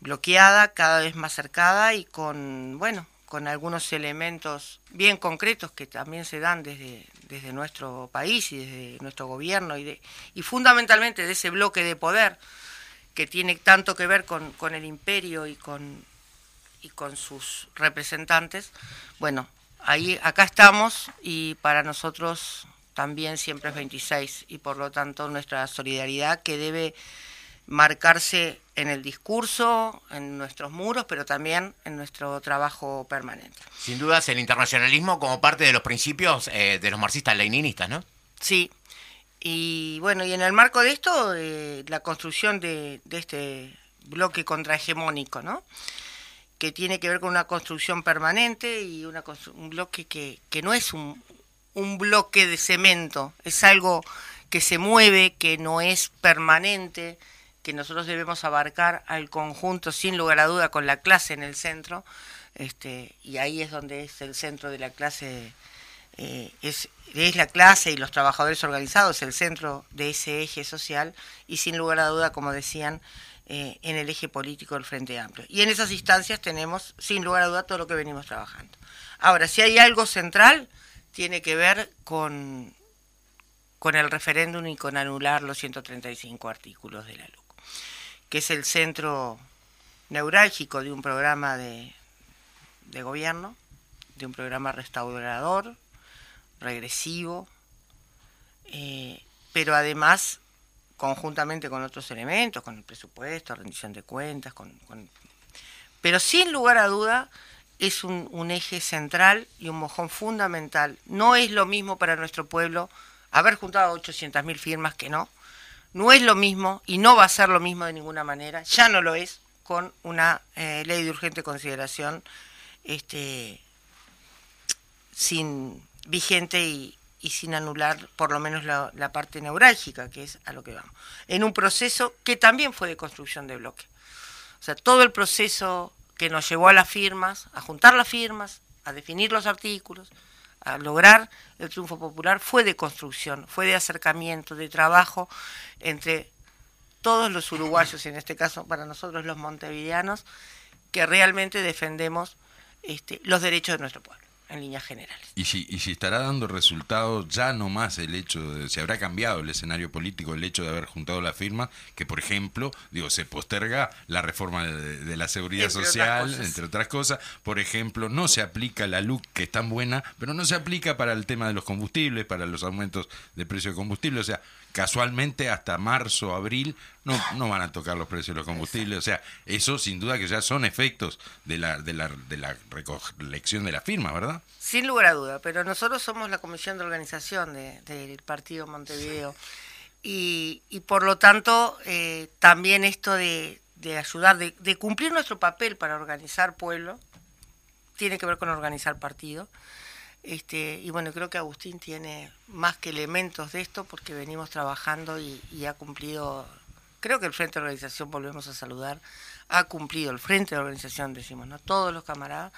bloqueada, cada vez más cercada y con, bueno, con algunos elementos bien concretos que también se dan desde, desde nuestro país y desde nuestro gobierno y, de, y fundamentalmente de ese bloque de poder que tiene tanto que ver con, con el imperio y con, y con sus representantes. Bueno, ahí acá estamos y para nosotros también siempre es 26 y por lo tanto nuestra solidaridad que debe marcarse en el discurso, en nuestros muros, pero también en nuestro trabajo permanente.
Sin dudas el internacionalismo como parte de los principios eh, de los marxistas-leninistas, ¿no?
Sí, y bueno, y en el marco de esto, eh, la construcción de, de este bloque contrahegemónico, ¿no? Que tiene que ver con una construcción permanente y una un bloque que, que no es un, un bloque de cemento, es algo que se mueve, que no es permanente, que nosotros debemos abarcar al conjunto sin lugar a duda con la clase en el centro, este, y ahí es donde es el centro de la clase, eh, es, es la clase y los trabajadores organizados, el centro de ese eje social, y sin lugar a duda, como decían, eh, en el eje político del Frente Amplio. Y en esas instancias tenemos, sin lugar a duda, todo lo que venimos trabajando. Ahora, si hay algo central, tiene que ver con, con el referéndum y con anular los 135 artículos de la LUC, que es el centro neurálgico de un programa de, de gobierno, de un programa restaurador, regresivo, eh, pero además conjuntamente con otros elementos, con el presupuesto, rendición de cuentas, con, con- pero sin lugar a duda es un, eje central y un mojón fundamental. No es lo mismo para nuestro pueblo haber juntado 800.000 firmas que no. No es lo mismo y no va a ser lo mismo de ninguna manera, ya no lo es, con una eh, ley de urgente consideración este, sin vigente y, y sin anular por lo menos la, parte neurálgica, que es a lo que vamos. En un proceso que también fue de construcción de bloque. O sea, todo el proceso que nos llevó a las firmas, a juntar las firmas, a definir los artículos, a lograr el triunfo popular, fue de construcción, fue de acercamiento, de trabajo entre todos los uruguayos, en este caso para nosotros los montevideanos, que realmente defendemos este, los derechos de nuestro pueblo, en líneas generales.
Y si, y si estará dando resultados ya no más el hecho de, se habrá cambiado el escenario político, el hecho de haber juntado la firma, que por ejemplo, digo, se posterga la reforma de, de la seguridad
Entre
social, entre otras cosas, por ejemplo, no se aplica la LUC, que es tan buena, pero no se aplica para el tema de los combustibles, para los aumentos de precio de combustible, o sea, casualmente hasta marzo, abril, no, no van a tocar los precios de los combustibles, o sea, eso sin duda que ya son efectos de la, de la, de la recolección de la firma, ¿verdad?
Sin lugar a duda, pero nosotros somos la comisión de organización de- del partido Montevideo y, y por lo tanto eh, también esto de, de ayudar, de, de cumplir nuestro papel para organizar pueblo, tiene que ver con organizar partido. Este, y bueno, creo que Agustín tiene más que elementos de esto porque venimos trabajando y, y ha cumplido, creo que el Frente de Organización, volvemos a saludar, ha cumplido, el Frente de Organización decimos, ¿no? Todos los camaradas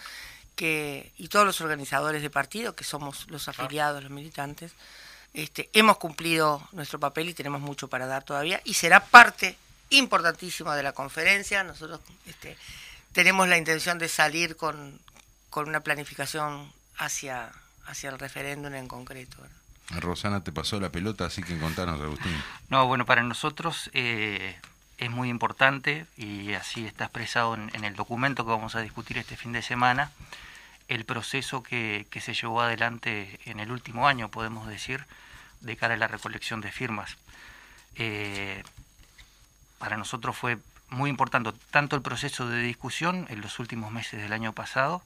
que, y todos los organizadores de partido, que somos los afiliados, los militantes, este, hemos cumplido nuestro papel y tenemos mucho para dar todavía y será parte importantísima de la conferencia. Nosotros este, tenemos la intención de salir con, con una planificación hacia, hacia el referéndum en concreto.
Rosana te pasó la pelota, así que contanos, Agustín.
No, bueno, para nosotros eh, es muy importante y así está expresado en, en el documento que vamos a discutir este fin de semana, el proceso que, que se llevó adelante en el último año, podemos decir, de cara a la recolección de firmas. Eh, para nosotros fue muy importante tanto el proceso de discusión en los últimos meses del año pasado,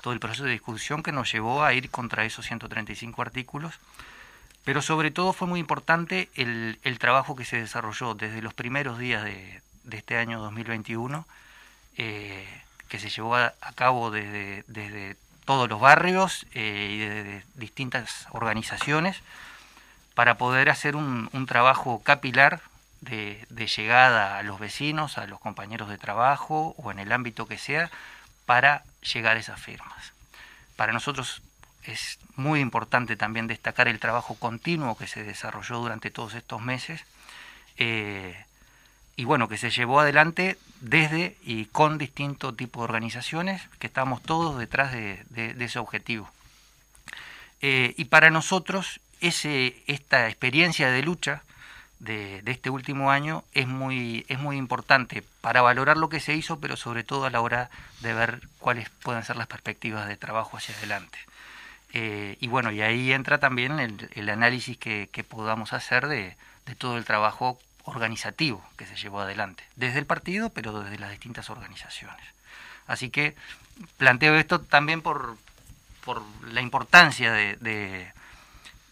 todo el proceso de discusión que nos llevó a ir contra esos 135 artículos, pero sobre todo fue muy importante el, el trabajo que se desarrolló desde los primeros días de, de este año 2021, eh, que se llevó a, cabo desde, desde todos los barrios eh, y desde distintas organizaciones para poder hacer un, un trabajo capilar de, de llegada a los vecinos, a los compañeros de trabajo o en el ámbito que sea, para llegar esas firmas. Para nosotros es muy importante también destacar el trabajo continuo que se desarrolló durante todos estos meses eh, y bueno, que se llevó adelante desde y con distintos tipos de organizaciones que estamos todos detrás de, de- de ese objetivo. Eh, y para nosotros ese, esta experiencia de lucha de, este último año es muy, es muy importante para valorar lo que se hizo, pero sobre todo a la hora de ver cuáles pueden ser las perspectivas de trabajo hacia adelante. Eh, y bueno, y ahí entra también el, análisis que, podamos hacer de, de todo el trabajo organizativo que se llevó adelante, desde el partido, pero desde las distintas organizaciones. Así que planteo esto también por, por la importancia de,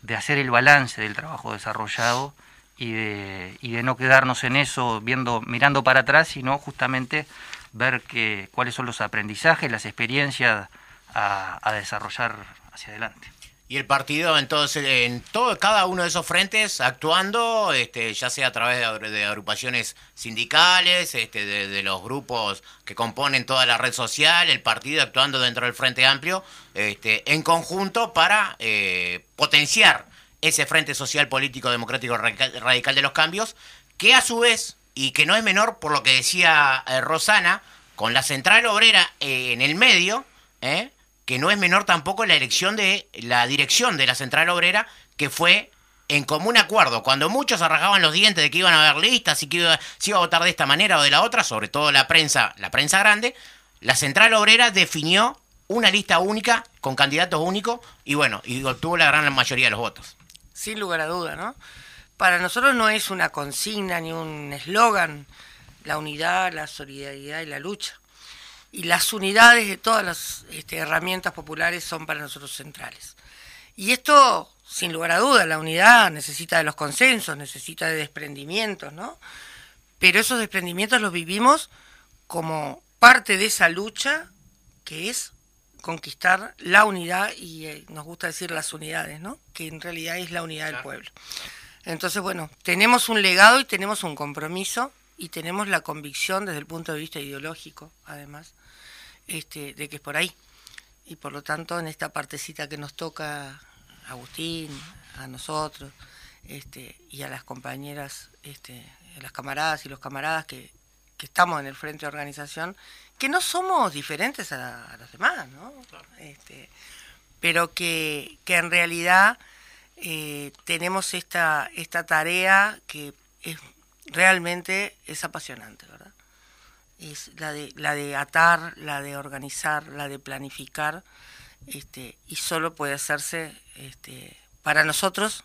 de hacer el balance del trabajo desarrollado y de, y de no quedarnos en eso viendo, mirando para atrás, sino justamente ver que, cuáles son los aprendizajes, las experiencias a, desarrollar hacia adelante.
Y el partido entonces en todo cada uno de esos frentes actuando, este, ya sea a través de, de agrupaciones sindicales, este, de, de los grupos que componen toda la red social, el partido actuando dentro del Frente Amplio, este, en conjunto para eh, potenciar ese Frente Social Político Democrático Radical, de los Cambios, que a su vez, y que no es menor por lo que decía eh, Rosana, con la central obrera eh, en el medio, ¿eh? que no es menor tampoco la elección de la dirección de la central obrera, que fue en común acuerdo. Cuando muchos arrajaban los dientes de que iban a haber listas y que iba, se iba a votar de esta manera o de la otra, sobre todo la prensa, la prensa grande, la central obrera definió una lista única con candidatos únicos y bueno, y obtuvo la gran mayoría de los votos.
Sin lugar a duda, ¿no? Para nosotros no es una consigna ni un eslogan la unidad, la solidaridad y la lucha. Y las unidades de todas las este, herramientas populares son para nosotros centrales. Y esto, sin lugar a duda, la unidad necesita de los consensos, necesita de desprendimientos, ¿no? Pero esos desprendimientos los vivimos como parte de esa lucha que es conquistar la unidad y eh, nos gusta decir las unidades, ¿no? Que en realidad es la unidad del pueblo. Entonces, bueno, tenemos un legado y tenemos un compromiso y tenemos la convicción desde el punto de vista ideológico, además, este, de que es por ahí. Y por lo tanto, en esta partecita que nos toca a Agustín, a nosotros, este, y a las compañeras, este, a las camaradas y los camaradas que, que estamos en el frente de organización, que no somos diferentes a, a los demás, ¿no? Este, pero que, que en realidad eh, tenemos esta, esta tarea que es realmente es apasionante, ¿verdad? Es la de, la de atar, la de organizar, la de planificar, este, y solo puede hacerse este, para nosotros,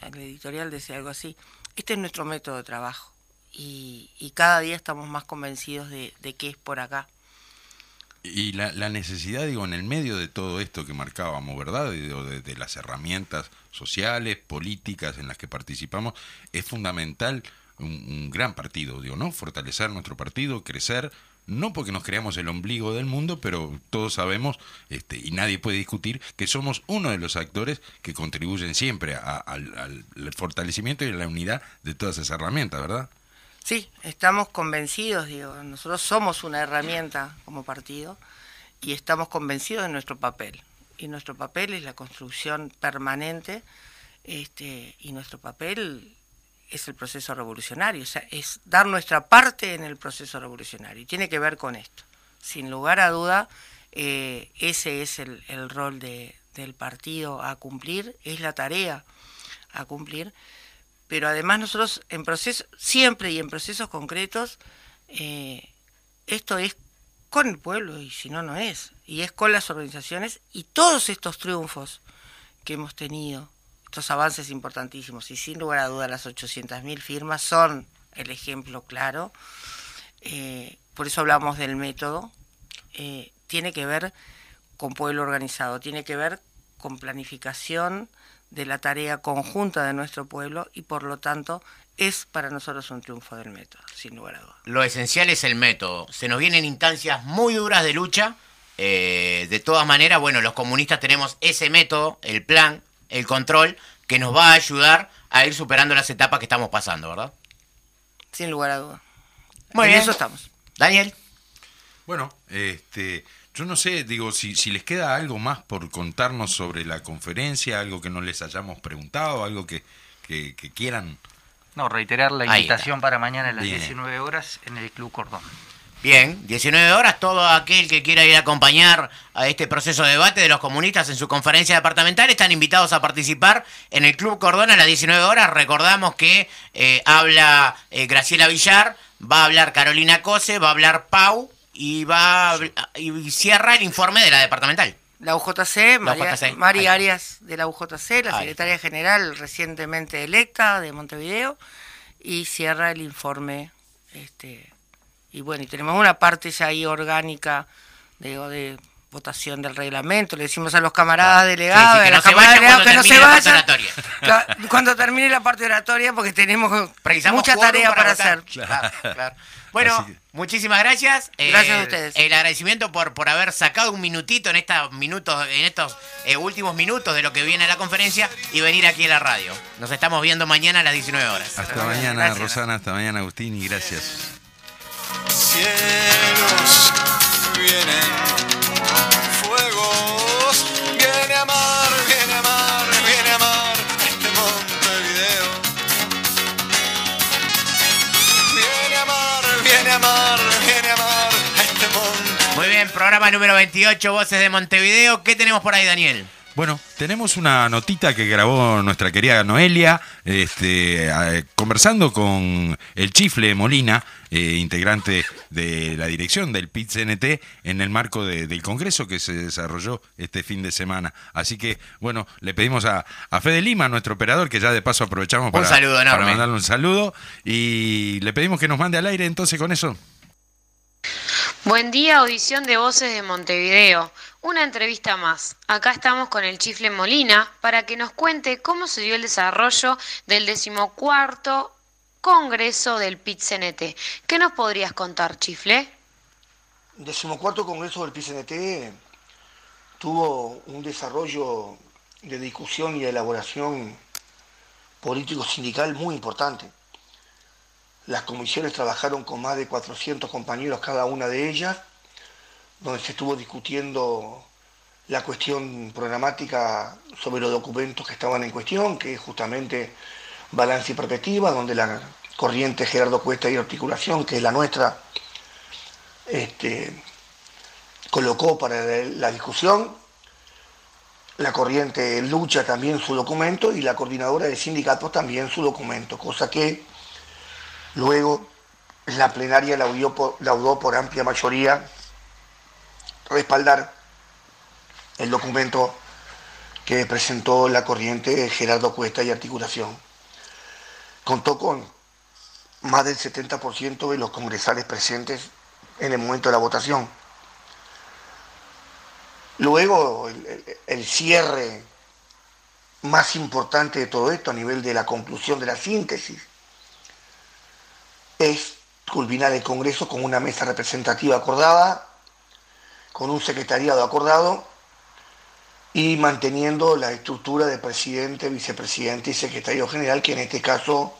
el editorial decía algo así, este es nuestro método de trabajo y, y cada día estamos más convencidos de, de que es por acá.
Y la, la necesidad, digo, en el medio de todo esto que marcábamos, ¿verdad? De, de las herramientas sociales, políticas en las que participamos, es fundamental un, un gran partido, digo, ¿no? Fortalecer nuestro partido, crecer, no porque nos creamos el ombligo del mundo, pero todos sabemos, este, y nadie puede discutir, que somos uno de los actores que contribuyen siempre a- al, al fortalecimiento y a la unidad de todas esas herramientas, ¿verdad?
Sí, estamos convencidos, digo, nosotros somos una herramienta como partido y estamos convencidos de nuestro papel. Y nuestro papel es la construcción permanente este, y nuestro papel es el proceso revolucionario, o sea, es dar nuestra parte en el proceso revolucionario y tiene que ver con esto. Sin lugar a duda, eh, ese es el, rol de- del partido a cumplir, es la tarea a cumplir pero además nosotros en procesos, siempre y en procesos concretos, eh, esto es con el pueblo y si no, no es. Y es con las organizaciones y todos estos triunfos que hemos tenido, estos avances importantísimos y sin lugar a duda las 800.000 firmas son el ejemplo claro. Eh, por eso hablamos del método. Eh, tiene que ver con pueblo organizado, tiene que ver con planificación de la tarea conjunta de nuestro pueblo y por lo tanto es para nosotros un triunfo del método, sin lugar a dudas.
Lo esencial es el método. Se nos vienen instancias muy duras de lucha. eh, de todas maneras, bueno, los comunistas tenemos ese método, el plan, el control, que nos va a ayudar a ir superando las etapas que estamos pasando, ¿verdad?
Sin lugar a dudas.
Muy
en
bien.
eso estamos.
Daniel.
Bueno, este, yo no sé, digo, si, si les queda algo más por contarnos sobre la conferencia, algo que no les hayamos preguntado, algo que, que, que quieran.
No, reiterar la invitación para mañana a las
Bien.
19 horas en el Club Cordón.
Bien, 19 horas, todo aquel que quiera ir a acompañar a este proceso de debate de los comunistas en su conferencia departamental están invitados a participar en el Club Cordón a las 19 horas. Recordamos que eh, habla eh, Graciela Villar, va a hablar Carolina Cose, va a hablar Pau y va y cierra el informe de la departamental.
La UJC, María,
UJC.
Arias de la UJC, la
Ahí.
secretaria general recientemente electa de Montevideo, y cierra el informe. Este, y bueno, y tenemos una parte ya ahí orgánica digo, de votación del reglamento. Le decimos a los camaradas delegados,
Sí, sí, que no se vayan
que no
cuando
se
termine la parte
vayan. Cuando termine la parte oratoria, porque tenemos
Precisamos
mucha tarea para,
votar.
hacer.
Claro, claro. Bueno,
que-
muchísimas gracias. Eh,
Gracias a ustedes.
El agradecimiento por, por haber sacado un minutito en estos minutos, en estos eh, últimos minutos de lo que viene a la conferencia y venir aquí a la radio. Nos estamos viendo mañana a las 19 horas.
Hasta mañana,
Gracias.
Rosana. Hasta mañana, Agustín. Y gracias.
Cielos vienen
programa número 28, Voces de Montevideo. ¿Qué tenemos por ahí, Daniel?
Bueno, tenemos una notita que grabó nuestra querida Noelia, este, conversando con el Chifle Molina, eh, integrante de la dirección del PIT-CNT, en el marco de- del congreso que se desarrolló este fin de semana. Así que, bueno, le pedimos a, a Fede Lima, nuestro operador, que ya de paso aprovechamos para, para mandarle un saludo, y le pedimos que nos mande al aire entonces con eso.
Buen día, audición de Voces de Montevideo. Una entrevista más. Acá estamos con el Chifle Molina para que nos cuente cómo se dio el desarrollo del decimocuarto Congreso del PIT-CNT. ¿Qué nos podrías contar, Chifle?
decimocuarto Congreso del PCNT tuvo un desarrollo de discusión y de elaboración político-sindical muy importante. Las comisiones trabajaron con más de 400 compañeros cada una de ellas, donde se estuvo discutiendo la cuestión programática sobre los documentos que estaban en cuestión, que es justamente balance y perspectiva, donde la corriente Gerardo Cuesta y Articulación, que es la nuestra, este, colocó para la discusión, la corriente lucha también su documento y la coordinadora de sindicatos también su documento, cosa que luego la plenaria laudó por, amplia mayoría respaldar el documento que presentó la corriente Gerardo Cuesta y Articulación. Contó con más del 70% de los congresales presentes en el momento de la votación. Luego, el cierre más importante de todo esto a nivel de la conclusión de la síntesis es culminar el Congreso con una mesa representativa acordada, con un secretariado acordado y manteniendo la estructura de presidente, vicepresidente y secretario general, que en este caso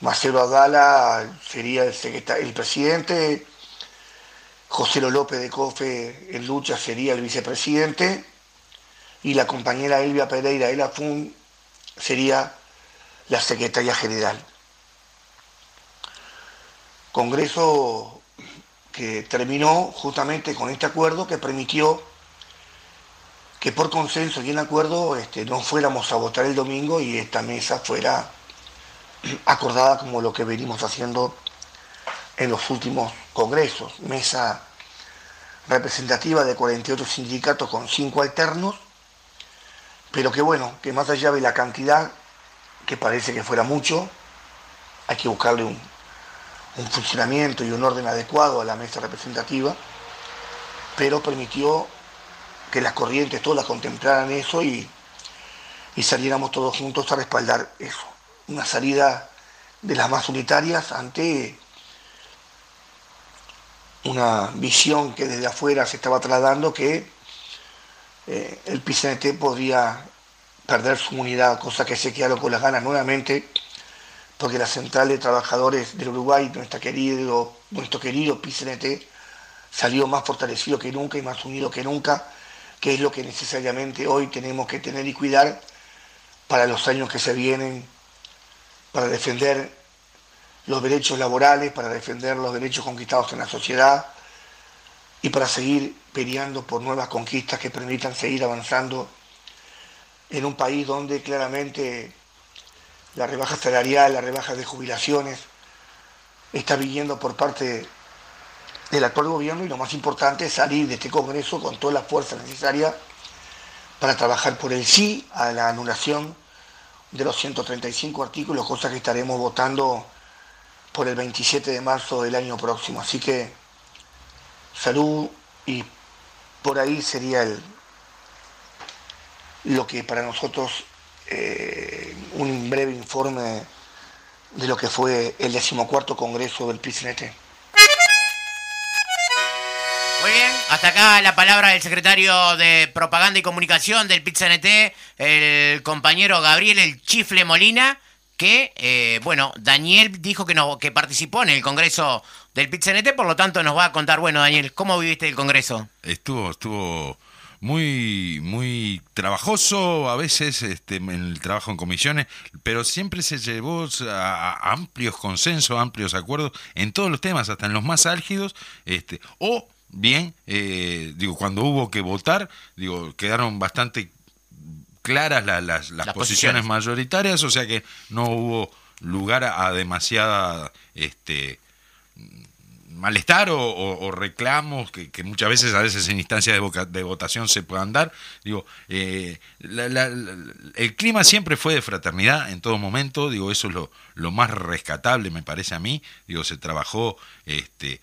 Marcelo Adala sería el, el presidente, José López de Cofe en lucha sería el vicepresidente y la compañera Elvia Pereira de la FUN sería la secretaria general. Congreso que terminó justamente con este acuerdo que permitió que por consenso y en acuerdo este, no fuéramos a votar el domingo y esta mesa fuera acordada como lo que venimos haciendo en los últimos congresos. Mesa representativa de 48 sindicatos con 5 alternos, pero que bueno, que más allá de la cantidad, que parece que fuera mucho, hay que buscarle un, un funcionamiento y un orden adecuado a la mesa representativa, pero permitió que las corrientes todas contemplaran eso y, y saliéramos todos juntos a respaldar eso. Una salida de las más unitarias ante una visión que desde afuera se estaba trasladando que eh, el PCNT podría perder su unidad, cosa que se quedaron con las ganas nuevamente, porque la Central de Trabajadores del Uruguay, nuestra querido, nuestro querido PCNT, salió más fortalecido que nunca y más unido que nunca, que es lo que necesariamente hoy tenemos que tener y cuidar para los años que se vienen, para defender los derechos laborales, para defender los derechos conquistados en la sociedad y para seguir peleando por nuevas conquistas que permitan seguir avanzando en un país donde claramente la rebaja salarial, la rebaja de jubilaciones está viniendo por parte del actual gobierno y lo más importante es salir de este Congreso con toda la fuerza necesaria para trabajar por el sí a la anulación de los 135 artículos, cosa que estaremos votando por el 27 de marzo del año próximo. Así que salud y por ahí sería el, lo que para nosotros eh, un breve informe de lo que fue el decimocuarto congreso del PCNT.
Muy bien, hasta acá la palabra del secretario de Propaganda y Comunicación del PITCNT, el compañero Gabriel El Chifle Molina, que, eh, bueno, Daniel dijo que, no, que participó en el Congreso del PITCNT, por lo tanto nos va a contar, bueno, Daniel, ¿cómo viviste el Congreso?
Estuvo, estuvo muy, muy trabajoso a veces este, en el trabajo en comisiones, pero siempre se llevó a, a amplios consensos, amplios acuerdos en todos los temas, hasta en los más álgidos, este, o bien, eh, digo, cuando hubo que votar, digo, quedaron bastante claras la- las, las
Las
posiciones
posiciones.
mayoritarias, o sea que no hubo lugar a, a demasiada este malestar o, reclamos que, muchas veces a veces en instancias de, votación se puedan dar. Digo eh, el clima siempre fue de fraternidad en todo momento. Digo eso es lo, más rescatable me parece a mí. Digo se trabajó este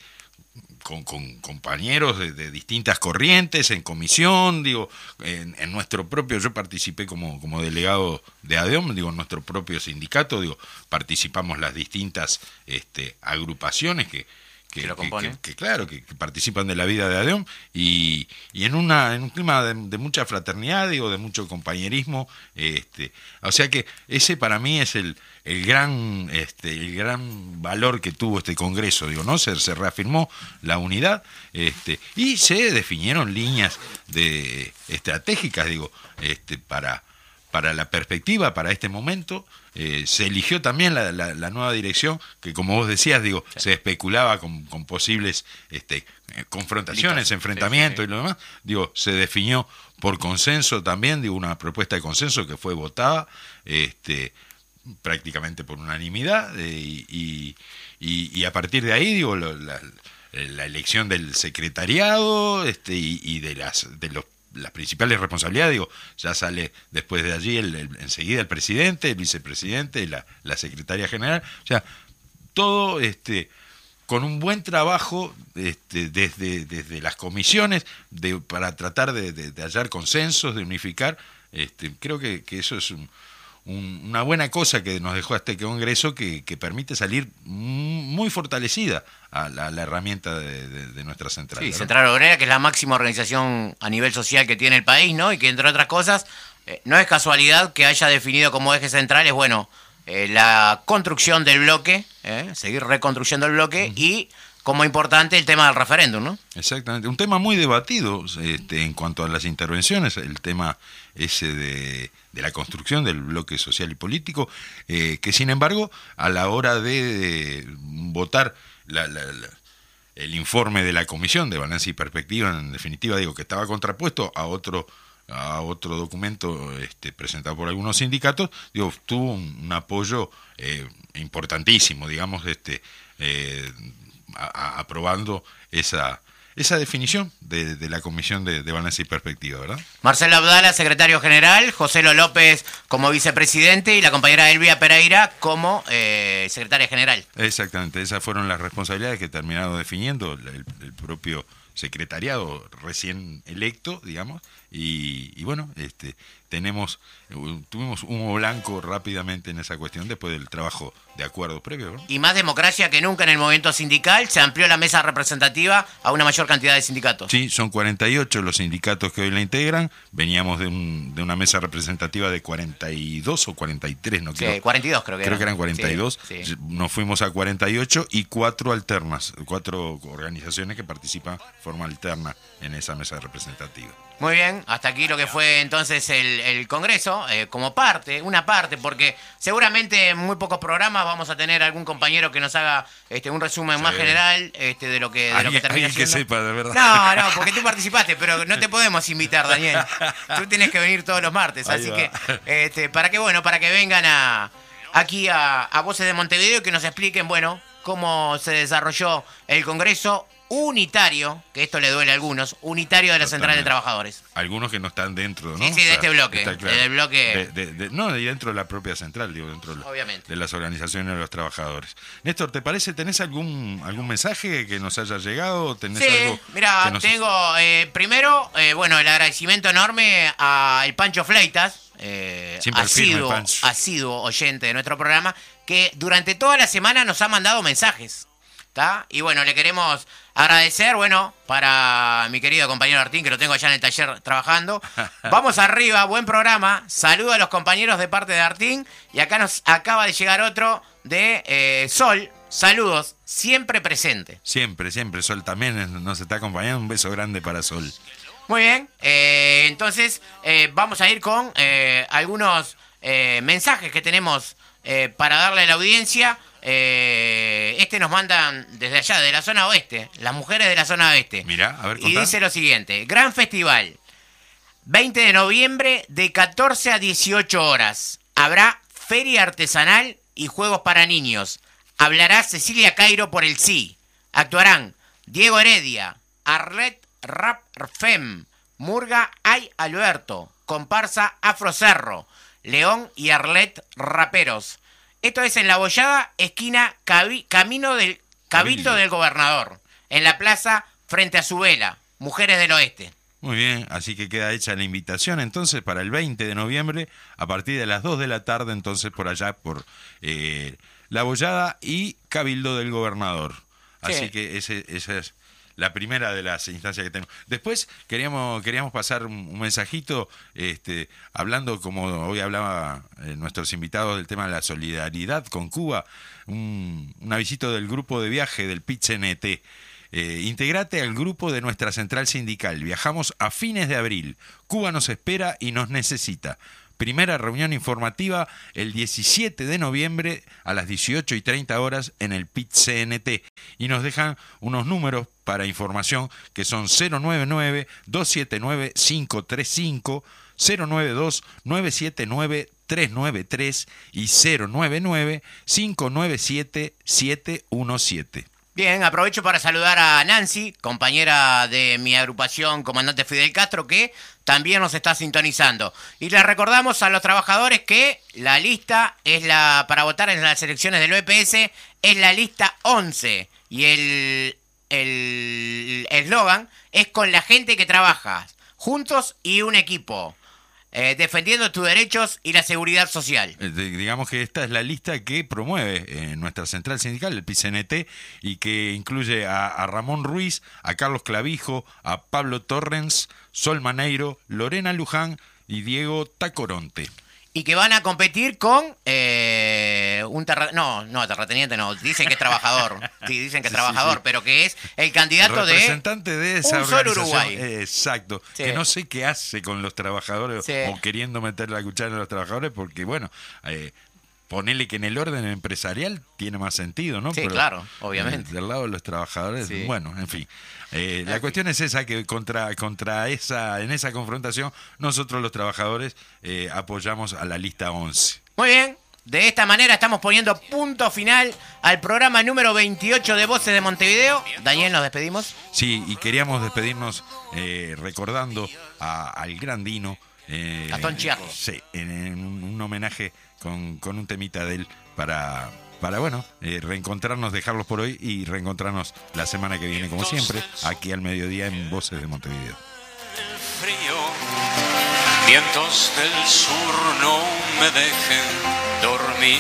con, compañeros de, distintas corrientes, en comisión, digo, en, en nuestro propio, yo participé como, como delegado de ADEOM, digo, en nuestro propio sindicato, digo, participamos las distintas este, agrupaciones que, que,
Que lo
que-
componen.
que- que, claro, que, participan de la vida de ADEOM y, y en, una, en un clima de, de mucha fraternidad, digo, de mucho compañerismo, este, o sea que ese para mí es el, el gran este el gran valor que tuvo este congreso digo no se, se reafirmó la unidad este y se definieron líneas de estratégicas digo este para para la perspectiva para este momento eh, se eligió también la, la- la nueva dirección que como vos decías digo se especulaba con, con posibles este confrontaciones enfrentamientos
Sí, sí,
y lo demás. Digo se definió por consenso también digo una propuesta de consenso que fue votada este prácticamente por unanimidad eh, y, y- y- y a partir de ahí digo lo- la, la elección del secretariado este y, y de las de los las principales responsabilidades digo ya sale después de allí el- enseguida el presidente el vicepresidente la, la secretaria general o sea todo este con un buen trabajo este, desde, desde las comisiones de, para tratar de, de- de hallar consensos, de unificar. Este, creo que, que eso es un- un- una buena cosa que nos dejó este Congreso que, que permite salir muy fortalecida a la, a la herramienta de, de- de nuestra central.
Sí. Central Obrera, que es la máxima organización a nivel social que tiene el país, ¿no? Y que entre otras cosas, eh, no es casualidad que haya definido como ejes centrales, bueno, eh, la construcción del bloque, ¿eh? seguir reconstruyendo el bloque y, como importante, el tema del referéndum, ¿no?
Exactamente, un tema muy debatido este, en cuanto a las intervenciones, el tema ese de, la construcción del bloque social y político, eh, que sin embargo, a la hora de, votar el informe de la comisión de balance y perspectiva, en definitiva digo que estaba contrapuesto a otro a otro documento este, presentado por algunos sindicatos, digo, tuvo un, un apoyo eh, importantísimo, digamos, este, eh, a- a- aprobando esa, esa definición de, de la Comisión de, de Balance y Perspectiva, ¿verdad?
Marcelo Abdala, secretario general, José Lo López como vicepresidente y la compañera Elvia Pereira como eh, secretaria general.
Exactamente, esas fueron las responsabilidades que terminaron definiendo el, el propio secretariado recién electo, digamos, y, y bueno, este, tenemos, tuvimos humo blanco rápidamente en esa cuestión después del trabajo de acuerdo previo, ¿no?
Y más democracia que nunca en el movimiento sindical, se amplió la mesa representativa a una mayor cantidad de sindicatos.
Sí, son 48 los sindicatos que hoy la integran. Veníamos de, un- de una mesa representativa de 42 o 43, no
Sí,
creo.
42 creo que
Creo que eran
Sí,
42.
sí.
Nos fuimos a 48 y cuatro alternas, cuatro organizaciones que participan forma alterna en esa mesa representativa.
Muy bien, hasta aquí lo que fue entonces el, el Congreso, eh, como parte, una parte, porque seguramente en muy pocos programas vamos a tener algún compañero que nos haga este, un resumen más general este, de lo que, de lo que termina
alguien que
siendo.
sepa, de verdad.
No, no, porque tú participaste, pero no te podemos invitar, Daniel. Tú tienes que venir todos los martes,
Ahí
así
va.
que, este, para que, bueno, para que vengan a, aquí a, a Voces de Montevideo y que nos expliquen, bueno, cómo se desarrolló el Congreso unitario, que esto le duele a algunos, unitario de la Central de. Trabajadores.
Algunos que no están dentro, ¿no?
Sí, sí, de este bloque,
está
del bloque-
De- de- de- no, dentro de la propia central, digo, dentro de,
Obviamente.
de las organizaciones de los trabajadores. Néstor, ¿te parece, tenés algún algún mensaje que nos haya llegado? ¿Tenés
Sí,
algo
mira,
nos-
tengo eh, primero, eh, bueno, el agradecimiento enorme a el Pancho Fleitas, eh, asiduo, asiduo oyente de nuestro programa, que durante toda la semana nos ha mandado mensajes. ¿Está? Y bueno, le queremos agradecer, bueno, para mi querido compañero Artín, que lo tengo allá en el taller trabajando. Vamos arriba, buen programa. Saludo a los compañeros de parte de Artín. Y acá nos acaba de llegar otro de eh, Sol. Saludos, siempre presente.
Siempre, siempre. Sol también nos está acompañando. Un beso grande para Sol.
Muy bien, eh, entonces eh, vamos a ir con eh, algunos mensajes que tenemos para darle a la audiencia. Eh, este nos mandan desde allá, de la zona oeste, las mujeres de la zona oeste.
Mirá, a ver,
Y
contá.
dice lo siguiente, gran festival, 20 de noviembre de 14 a 18 horas. Habrá feria artesanal y juegos para niños. Hablará Cecilia Cairo por el sí. Actuarán Diego Heredia, Arlet Rap Fem, Murga Ay Alberto, Comparsa Afro Cerro, León y Arlet Raperos. Esto es en La Bollada, esquina Cabi- Camino del Cabildo del Gobernador, en la plaza frente a su vela, Mujeres del Oeste.
Muy bien, así que queda hecha la invitación entonces para el 20 de noviembre a partir de las 2 de la tarde entonces por allá por eh, La Bollada y Cabildo del Gobernador. Así
Sí.
que ese, esa es la primera de las instancias que tenemos. Después queríamos, queríamos pasar un, mensajito este, hablando, como hoy hablaba eh, nuestros invitados del tema de la solidaridad con Cuba, un, un avisito del grupo de viaje del PIT-CNT. Eh, integrate al grupo de nuestra central sindical. Viajamos a fines de abril. Cuba nos espera y nos necesita. Primera reunión informativa el 17 de noviembre a las 18 y 30 horas en el PIT CNT. Y nos dejan unos números para información que son 099-279-535, 092-979-393 y 099-597-717.
Bien, aprovecho para saludar a Nancy, compañera de mi agrupación Comandante Fidel Castro, que también nos está sintonizando. Y les recordamos a los trabajadores que la lista es la para votar en las elecciones del OEPS es la lista 11 y el el eslogan es con la gente que trabaja juntos y un equipo, eh, defendiendo tus derechos y la seguridad social.
Eh, digamos que esta es la lista que promueve eh, nuestra central sindical, el PCNT, y que incluye a, a Ramón Ruiz, a Carlos Clavijo, a Pablo Torrens, Sol Maneiro, Lorena Luján y Diego Tacoronte.
Y que van a competir con eh, un terra no no terrateniente no dicen que es trabajador sí dicen que es
Sí,
trabajador
sí.
pero que es el candidato
El
de
representante de esa
un solo
organización.
Uruguay.
Eh, Exacto. Que no sé qué hace con los trabajadores o queriendo meter la cuchara en los trabajadores, porque bueno, eh, ponele que en el orden empresarial tiene más sentido, ¿no?
Sí, claro, obviamente.
eh, del lado de los trabajadores,
Sí.
bueno, en fin. Eh, la cuestión es esa que contra contra esa en esa confrontación nosotros los trabajadores eh, apoyamos a la lista 11.
muy bien de esta manera estamos poniendo punto final al programa número 28 de Voces de Montevideo Daniel nos despedimos
Sí, y queríamos despedirnos recordando a- al gran Dino.
Gastón Chiarro.
Sí, en, un homenaje con, con un temita de él para, para bueno, eh, reencontrarnos, dejarlos por hoy y reencontrarnos la semana que viene, como siempre, aquí al mediodía en Voces de Montevideo.
frío. Vientos del sur no me dejen dormir.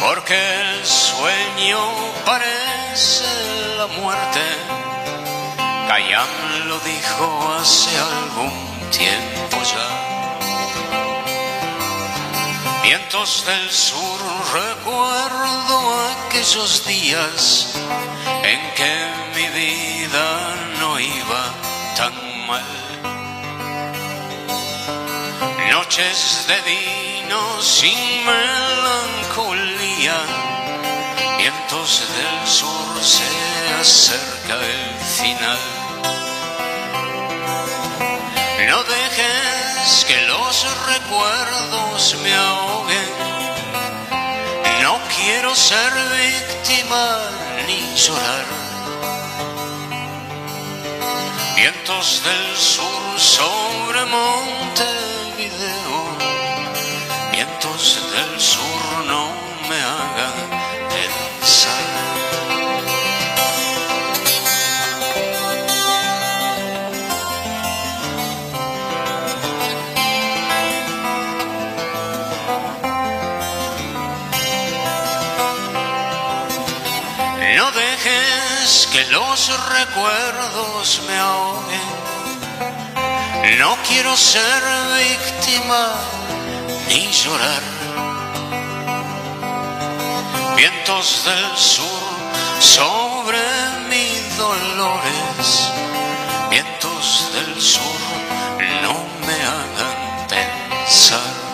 Porque el sueño parece la muerte. Cayam lo dijo hace algún tiempo ya. Vientos del sur recuerdo aquellos días en que mi vida no iba tan mal. Noches de vino sin melancolía, vientos del sur se acerca el final. No dejes que los recuerdos me ahoguen. Quiero ser víctima ni llorar. Vientos del sur sobre Montevideo, vientos del sur no recuerdos me ahoguen. No quiero ser víctima ni llorar. Vientos del sur sobre mis dolores. Vientos del sur no me hagan pensar.